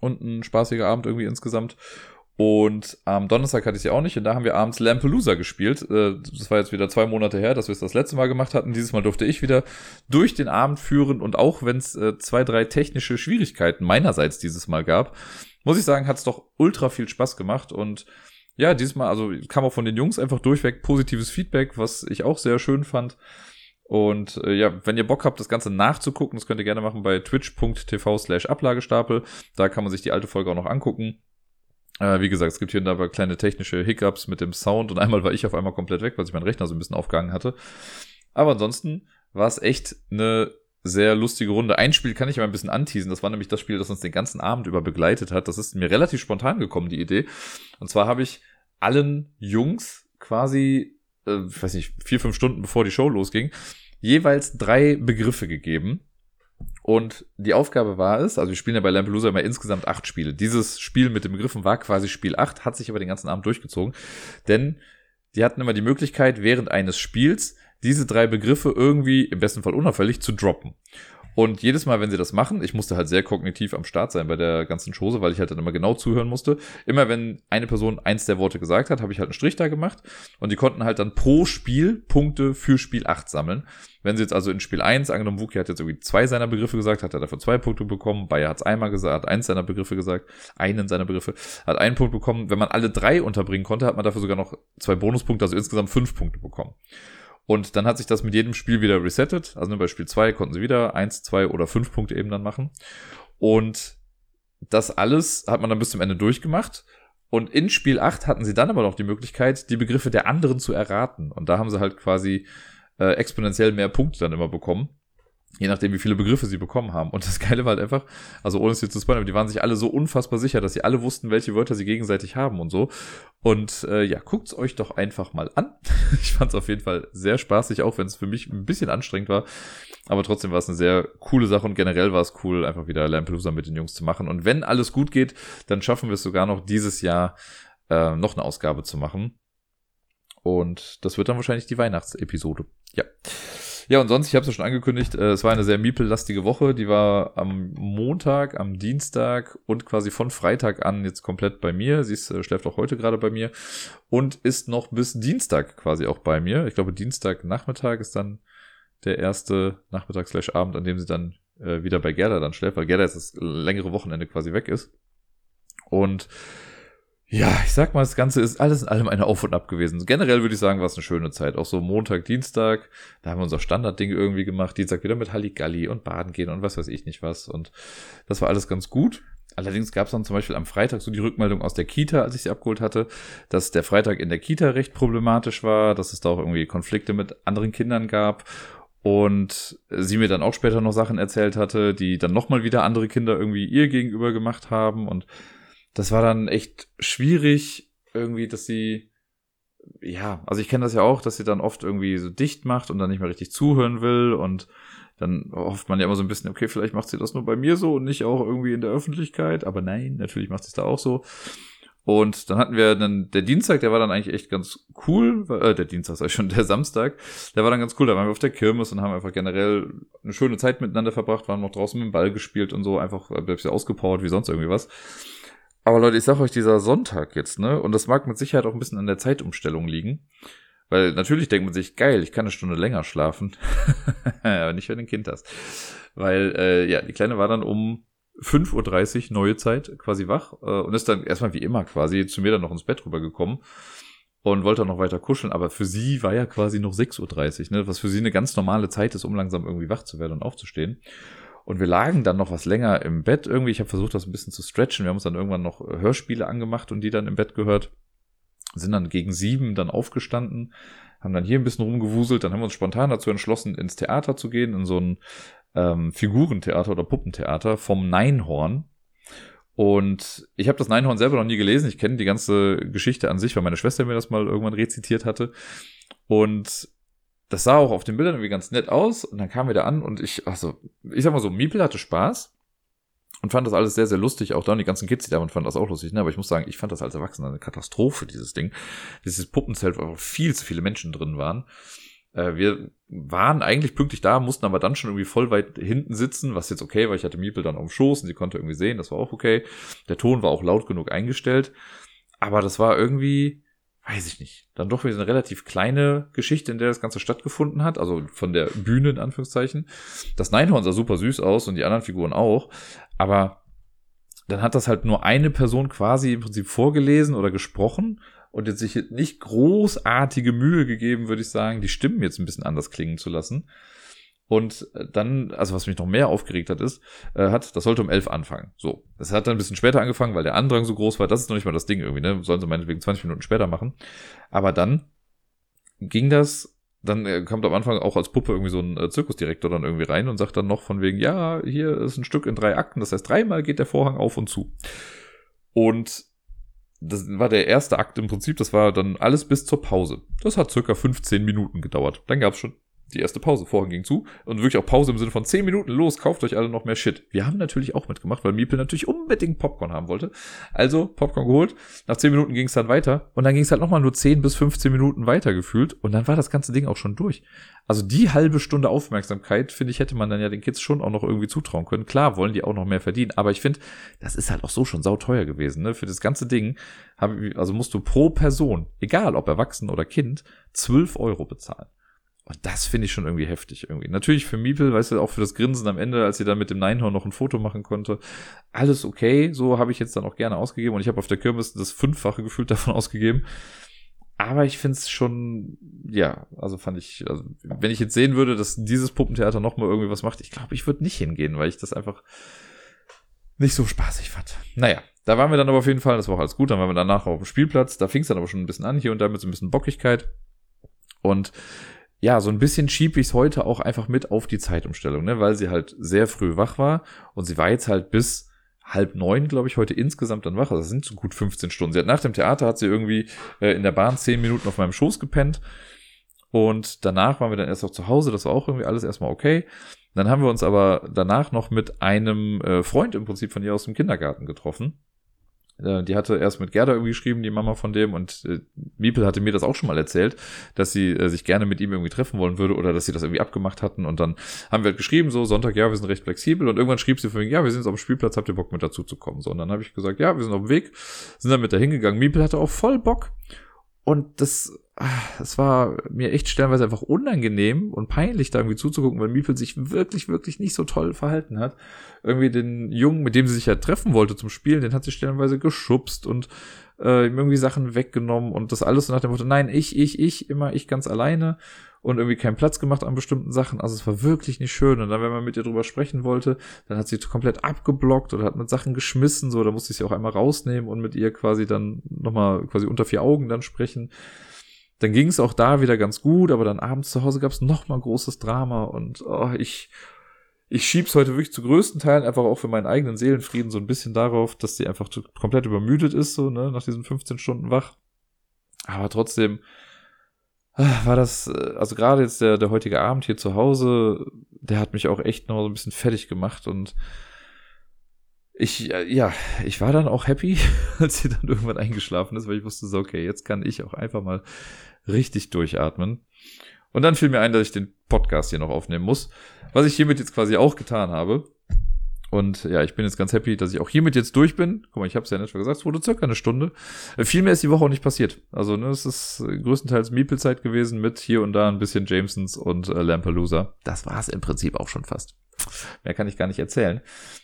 S1: Und ein spaßiger Abend irgendwie insgesamt. Und am Donnerstag hatte ich sie auch nicht und da haben wir abends Lampelusa gespielt. Äh, das war jetzt wieder zwei Monate her, dass wir es das letzte Mal gemacht hatten. Dieses Mal durfte ich wieder durch den Abend führen und auch wenn es äh, zwei, drei technische Schwierigkeiten meinerseits dieses Mal gab, muss ich sagen, hat es doch ultra viel Spaß gemacht und ja, dieses Mal, also kam auch von den Jungs einfach durchweg positives Feedback, was ich auch sehr schön fand. Und äh, ja, wenn ihr Bock habt, das Ganze nachzugucken, das könnt ihr gerne machen bei twitch.tv slash Ablagestapel. Da kann man sich die alte Folge auch noch angucken. Äh, wie gesagt, es gibt hier und da kleine technische Hiccups mit dem Sound und einmal war ich auf einmal komplett weg, weil sich mein Rechner so ein bisschen aufgehangen hatte. Aber ansonsten war es echt eine sehr lustige Runde. Ein Spiel kann ich aber ein bisschen anteasen. Das war nämlich das Spiel, das uns den ganzen Abend über begleitet hat. Das ist mir relativ spontan gekommen, die Idee. Und zwar habe ich allen Jungs quasi äh, ich weiß nicht, vier, fünf Stunden bevor die Show losging, jeweils drei Begriffe gegeben. Und die Aufgabe war es, also wir spielen ja bei Lampelusa immer insgesamt acht Spiele. Dieses Spiel mit den Begriffen war quasi Spiel acht, hat sich aber den ganzen Abend durchgezogen. Denn die hatten immer die Möglichkeit, während eines Spiels diese drei Begriffe irgendwie, im besten Fall unauffällig, zu droppen. Und jedes Mal, wenn sie das machen, ich musste halt sehr kognitiv am Start sein bei der ganzen Chose, weil ich halt dann immer genau zuhören musste. Immer wenn eine Person eins der Worte gesagt hat, habe ich halt einen Strich da gemacht und die konnten halt dann pro Spiel Punkte für Spiel 8 sammeln. Wenn sie jetzt also in Spiel 1, angenommen Wookie hat jetzt irgendwie zwei seiner Begriffe gesagt, hat er dafür zwei Punkte bekommen, Bayer hat es einmal gesagt, hat eins seiner Begriffe gesagt, einen seiner Begriffe, hat einen Punkt bekommen. Wenn man alle drei unterbringen konnte, hat man dafür sogar noch zwei Bonuspunkte, also insgesamt fünf Punkte bekommen. Und dann hat sich das mit jedem Spiel wieder resettet. Also bei Spiel 2 konnten sie wieder 1, 2 oder 5 Punkte eben dann machen. Und das alles hat man dann bis zum Ende durchgemacht. Und in Spiel 8 hatten sie dann aber noch die Möglichkeit, die Begriffe der anderen zu erraten. Und da haben sie halt quasi äh, exponentiell mehr Punkte dann immer bekommen. Je nachdem, wie viele Begriffe sie bekommen haben. Und das Geile war halt einfach, also ohne es hier zu spoilern, aber die waren sich alle so unfassbar sicher, dass sie alle wussten, welche Wörter sie gegenseitig haben und so. Und äh, ja, guckt's euch doch einfach mal an. ich fand's auf jeden Fall sehr spaßig, auch wenn es für mich ein bisschen anstrengend war. Aber trotzdem war es eine sehr coole Sache und generell war es cool, einfach wieder Lampelusa mit den Jungs zu machen. Und wenn alles gut geht, dann schaffen wir es sogar noch dieses Jahr äh, noch eine Ausgabe zu machen. Und das wird dann wahrscheinlich die Weihnachtsepisode. Ja. Ja, und sonst, ich habe es ja schon angekündigt, äh, es war eine sehr Miepel-lastige Woche. Die war am Montag, am Dienstag und quasi von Freitag an jetzt komplett bei mir. Sie ist, äh, schläft auch heute gerade bei mir und ist noch bis Dienstag quasi auch bei mir. Ich glaube, Dienstagnachmittag ist dann der erste Nachmittag slash Abend, an dem sie dann äh, wieder bei Gerda dann schläft, weil Gerda jetzt das längere Wochenende quasi weg ist. Und ja, ich sag mal, das Ganze ist alles in allem eine Auf und Ab gewesen. Generell würde ich sagen, war es eine schöne Zeit. Auch so Montag, Dienstag, da haben wir unser Standardding irgendwie gemacht. Dienstag wieder mit Halligalli und Baden gehen und was weiß ich nicht was. Und das war alles ganz gut. Allerdings gab es dann zum Beispiel am Freitag so die Rückmeldung aus der Kita, als ich sie abgeholt hatte, dass der Freitag in der Kita recht problematisch war, dass es da auch irgendwie Konflikte mit anderen Kindern gab und sie mir dann auch später noch Sachen erzählt hatte, die dann nochmal wieder andere Kinder irgendwie ihr gegenüber gemacht haben und das war dann echt schwierig, irgendwie, dass sie, ja, also ich kenne das ja auch, dass sie dann oft irgendwie so dicht macht und dann nicht mehr richtig zuhören will und dann hofft man ja immer so ein bisschen, okay, vielleicht macht sie das nur bei mir so und nicht auch irgendwie in der Öffentlichkeit, aber nein, natürlich macht sie es da auch so. Und dann hatten wir dann, der Dienstag, der war dann eigentlich echt ganz cool, äh, der Dienstag sag ich schon, der Samstag, der war dann ganz cool, da waren wir auf der Kirmes und haben einfach generell eine schöne Zeit miteinander verbracht, waren noch draußen mit dem Ball gespielt und so, einfach ein bisschen ausgepowert wie sonst irgendwie was. Aber Leute, ich sag euch, dieser Sonntag jetzt, ne? Und das mag mit Sicherheit auch ein bisschen an der Zeitumstellung liegen. Weil natürlich denkt man sich, geil, ich kann eine Stunde länger schlafen. Aber nicht, wenn du ein Kind hast. Weil, äh, ja, die Kleine war dann um 5.30 Uhr neue Zeit quasi wach äh, und ist dann erstmal wie immer quasi zu mir dann noch ins Bett rübergekommen und wollte auch noch weiter kuscheln, aber für sie war ja quasi noch 6.30 Uhr, ne, was für sie eine ganz normale Zeit ist, um langsam irgendwie wach zu werden und aufzustehen. Und wir lagen dann noch was länger im Bett irgendwie. Ich habe versucht, das ein bisschen zu stretchen. Wir haben uns dann irgendwann noch Hörspiele angemacht und die dann im Bett gehört. Sind dann gegen sieben dann aufgestanden, haben dann hier ein bisschen rumgewuselt. Dann haben wir uns spontan dazu entschlossen, ins Theater zu gehen, in so ein ähm, Figurentheater oder Puppentheater vom Neinhorn. Und ich habe das Neinhorn selber noch nie gelesen. Ich kenne die ganze Geschichte an sich, weil meine Schwester mir das mal irgendwann rezitiert hatte. Und das sah auch auf den Bildern irgendwie ganz nett aus und dann kamen wir da an und ich, also, ich sag mal so, Miepel hatte Spaß und fand das alles sehr, sehr lustig. Auch da und die ganzen Kids, die da waren, fanden das auch lustig. Ne? Aber ich muss sagen, ich fand das als Erwachsener eine Katastrophe, dieses Ding. Dieses Puppenzelt, wo viel zu viele Menschen drin waren. Äh, wir waren eigentlich pünktlich da, mussten aber dann schon irgendwie voll weit hinten sitzen, was jetzt okay war. Ich hatte Miepel dann auf dem Schoß und sie konnte irgendwie sehen, das war auch okay. Der Ton war auch laut genug eingestellt. Aber das war irgendwie, weiß ich nicht, dann doch wieder eine relativ kleine Geschichte, in der das Ganze stattgefunden hat, also von der Bühne in Anführungszeichen. Das Neinhorn sah super süß aus und die anderen Figuren auch, aber dann hat das halt nur eine Person quasi im Prinzip vorgelesen oder gesprochen und jetzt sich nicht großartige Mühe gegeben, würde ich sagen, die Stimmen jetzt ein bisschen anders klingen zu lassen. Und äh, dann, also was mich noch mehr aufgeregt hat, ist, äh, hat, das sollte um elf anfangen. So. Das hat dann ein bisschen später angefangen, weil der Andrang so groß war. Das ist noch nicht mal das Ding irgendwie, ne? Sollen sie meinetwegen 20 Minuten später machen. Aber dann ging das, dann äh, kommt am Anfang auch als Puppe irgendwie so ein äh, Zirkusdirektor dann irgendwie rein und sagt dann noch von wegen, ja, hier ist ein Stück in drei Akten, das heißt, dreimal geht der Vorhang auf und zu. Und das war der erste Akt im Prinzip, das war dann alles bis zur Pause. Das hat circa 15 Minuten gedauert. Dann gab's schon die erste Pause. Vorhin ging zu. Und wirklich auch Pause im Sinne von 10 Minuten. Los, kauft euch alle noch mehr Shit. Wir haben natürlich auch mitgemacht, weil Miepel natürlich unbedingt Popcorn haben wollte. Also Popcorn geholt. Nach 10 Minuten ging es dann weiter. Und dann ging es halt nochmal nur 10 bis 15 Minuten weiter gefühlt. Und dann war das ganze Ding auch schon durch. Also die halbe Stunde Aufmerksamkeit, finde ich, hätte man dann ja den Kids schon auch noch irgendwie zutrauen können. Klar wollen die auch noch mehr verdienen. Aber ich finde, das ist halt auch so schon sauteuer gewesen. Ne? Für das ganze Ding, also musst du pro Person, egal ob erwachsen oder Kind, 12 Euro bezahlen. Und das finde ich schon irgendwie heftig irgendwie. Natürlich für Miepel, weißt du, auch für das Grinsen am Ende, als sie dann mit dem Neinhorn noch ein Foto machen konnte. Alles okay, so habe ich jetzt dann auch gerne ausgegeben. Und ich habe auf der Kirmes das fünffache gefühlt davon ausgegeben. Aber ich finde es schon, ja, also fand ich, also wenn ich jetzt sehen würde, dass dieses Puppentheater nochmal irgendwie was macht, ich glaube, ich würde nicht hingehen, weil ich das einfach nicht so spaßig fand. Naja, da waren wir dann aber auf jeden Fall, das war auch alles gut, dann waren wir danach auf dem Spielplatz, da fing es dann aber schon ein bisschen an, hier und da mit so ein bisschen Bockigkeit. Und ja, so ein bisschen schieb ich es heute auch einfach mit auf die Zeitumstellung, ne, weil sie halt sehr früh wach war und sie war jetzt halt bis halb neun, glaube ich, heute insgesamt dann wach. Also das sind so gut 15 Stunden. Sie hat nach dem Theater hat sie irgendwie äh, in der Bahn zehn Minuten auf meinem Schoß gepennt. Und danach waren wir dann erst auch zu Hause. Das war auch irgendwie alles erstmal okay. Dann haben wir uns aber danach noch mit einem äh, Freund im Prinzip von ihr aus dem Kindergarten getroffen. Äh, die hatte erst mit Gerda irgendwie geschrieben, die Mama von dem, und äh, Miepel hatte mir das auch schon mal erzählt, dass sie äh, sich gerne mit ihm irgendwie treffen wollen würde oder dass sie das irgendwie abgemacht hatten. Und dann haben wir halt geschrieben, so Sonntag, ja, wir sind recht flexibel. Und irgendwann schrieb sie für mich, ja, wir sind jetzt auf dem Spielplatz, habt ihr Bock mit dazu zu kommen? So, und dann habe ich gesagt, ja, wir sind auf dem Weg, sind dann mit da hingegangen. Miepel hatte auch voll Bock. Und das es war mir echt stellenweise einfach unangenehm und peinlich, da irgendwie zuzugucken, weil Miepel sich wirklich, wirklich nicht so toll verhalten hat. Irgendwie den Jungen, mit dem sie sich ja treffen wollte zum Spielen, den hat sie stellenweise geschubst und äh, irgendwie Sachen weggenommen und das alles nach dem Motto, nein, ich, ich, ich, immer ich ganz alleine und irgendwie keinen Platz gemacht an bestimmten Sachen. Also es war wirklich nicht schön. Und dann, wenn man mit ihr drüber sprechen wollte, dann hat sie komplett abgeblockt oder hat mit Sachen geschmissen. So, da musste ich sie auch einmal rausnehmen und mit ihr quasi dann nochmal quasi unter vier Augen dann sprechen. Dann ging es auch da wieder ganz gut, aber dann abends zu Hause gab es nochmal großes Drama und oh, ich, ich schieb's heute wirklich zu größten Teilen einfach auch für meinen eigenen Seelenfrieden so ein bisschen darauf, dass sie einfach komplett übermüdet ist, so, ne, nach diesen 15 Stunden wach. Aber trotzdem ah, war das, äh, also gerade jetzt der, der heutige Abend hier zu Hause, der hat mich auch echt noch so ein bisschen fertig gemacht und ich, äh, ja, ich war dann auch happy, als sie dann irgendwann eingeschlafen ist, weil ich wusste so, okay, jetzt kann ich auch einfach mal richtig durchatmen. Und dann fiel mir ein, dass ich den Podcast hier noch aufnehmen muss, was ich hiermit jetzt quasi auch getan habe. Und ja, ich bin jetzt ganz happy, dass ich auch hiermit jetzt durch bin. Guck mal, ich habe es ja nicht schon gesagt, es wurde circa eine Stunde. Äh, viel mehr ist die Woche auch nicht passiert. Also, ne, es ist größtenteils Meeple-Zeit gewesen mit hier und da ein bisschen Jamesons und äh, Lampalooza. Das war es im Prinzip auch schon fast. Mehr kann ich gar nicht erzählen.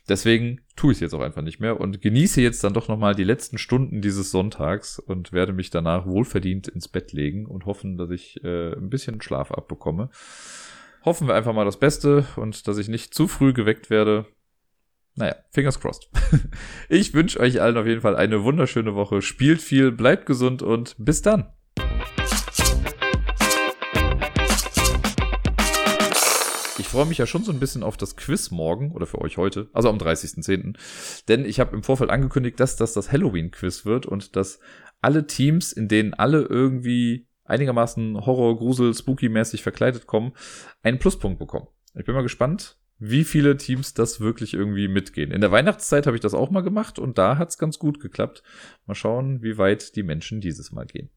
S1: Deswegen tue ich es jetzt auch einfach nicht mehr und genieße jetzt dann doch nochmal die letzten Stunden dieses Sonntags und werde mich danach wohlverdient ins Bett legen und hoffen, dass ich äh, ein bisschen Schlaf abbekomme. Hoffen wir einfach mal das Beste und dass ich nicht zu früh geweckt werde. Naja, fingers crossed. Ich wünsche euch allen auf jeden Fall eine wunderschöne Woche. Spielt viel, bleibt gesund und bis dann. Ich freue mich ja schon so ein bisschen auf das Quiz morgen oder für euch heute, also am 30.10. Denn ich habe im Vorfeld angekündigt, dass das das Halloween-Quiz wird und dass alle Teams, in denen alle irgendwie einigermaßen Horror, Grusel, Spooky-mäßig verkleidet kommen, einen Pluspunkt bekommen. Ich bin mal gespannt, wie viele Teams das wirklich irgendwie mitgehen. In der Weihnachtszeit habe ich das auch mal gemacht und da hat es ganz gut geklappt. Mal schauen, wie weit die Menschen dieses Mal gehen.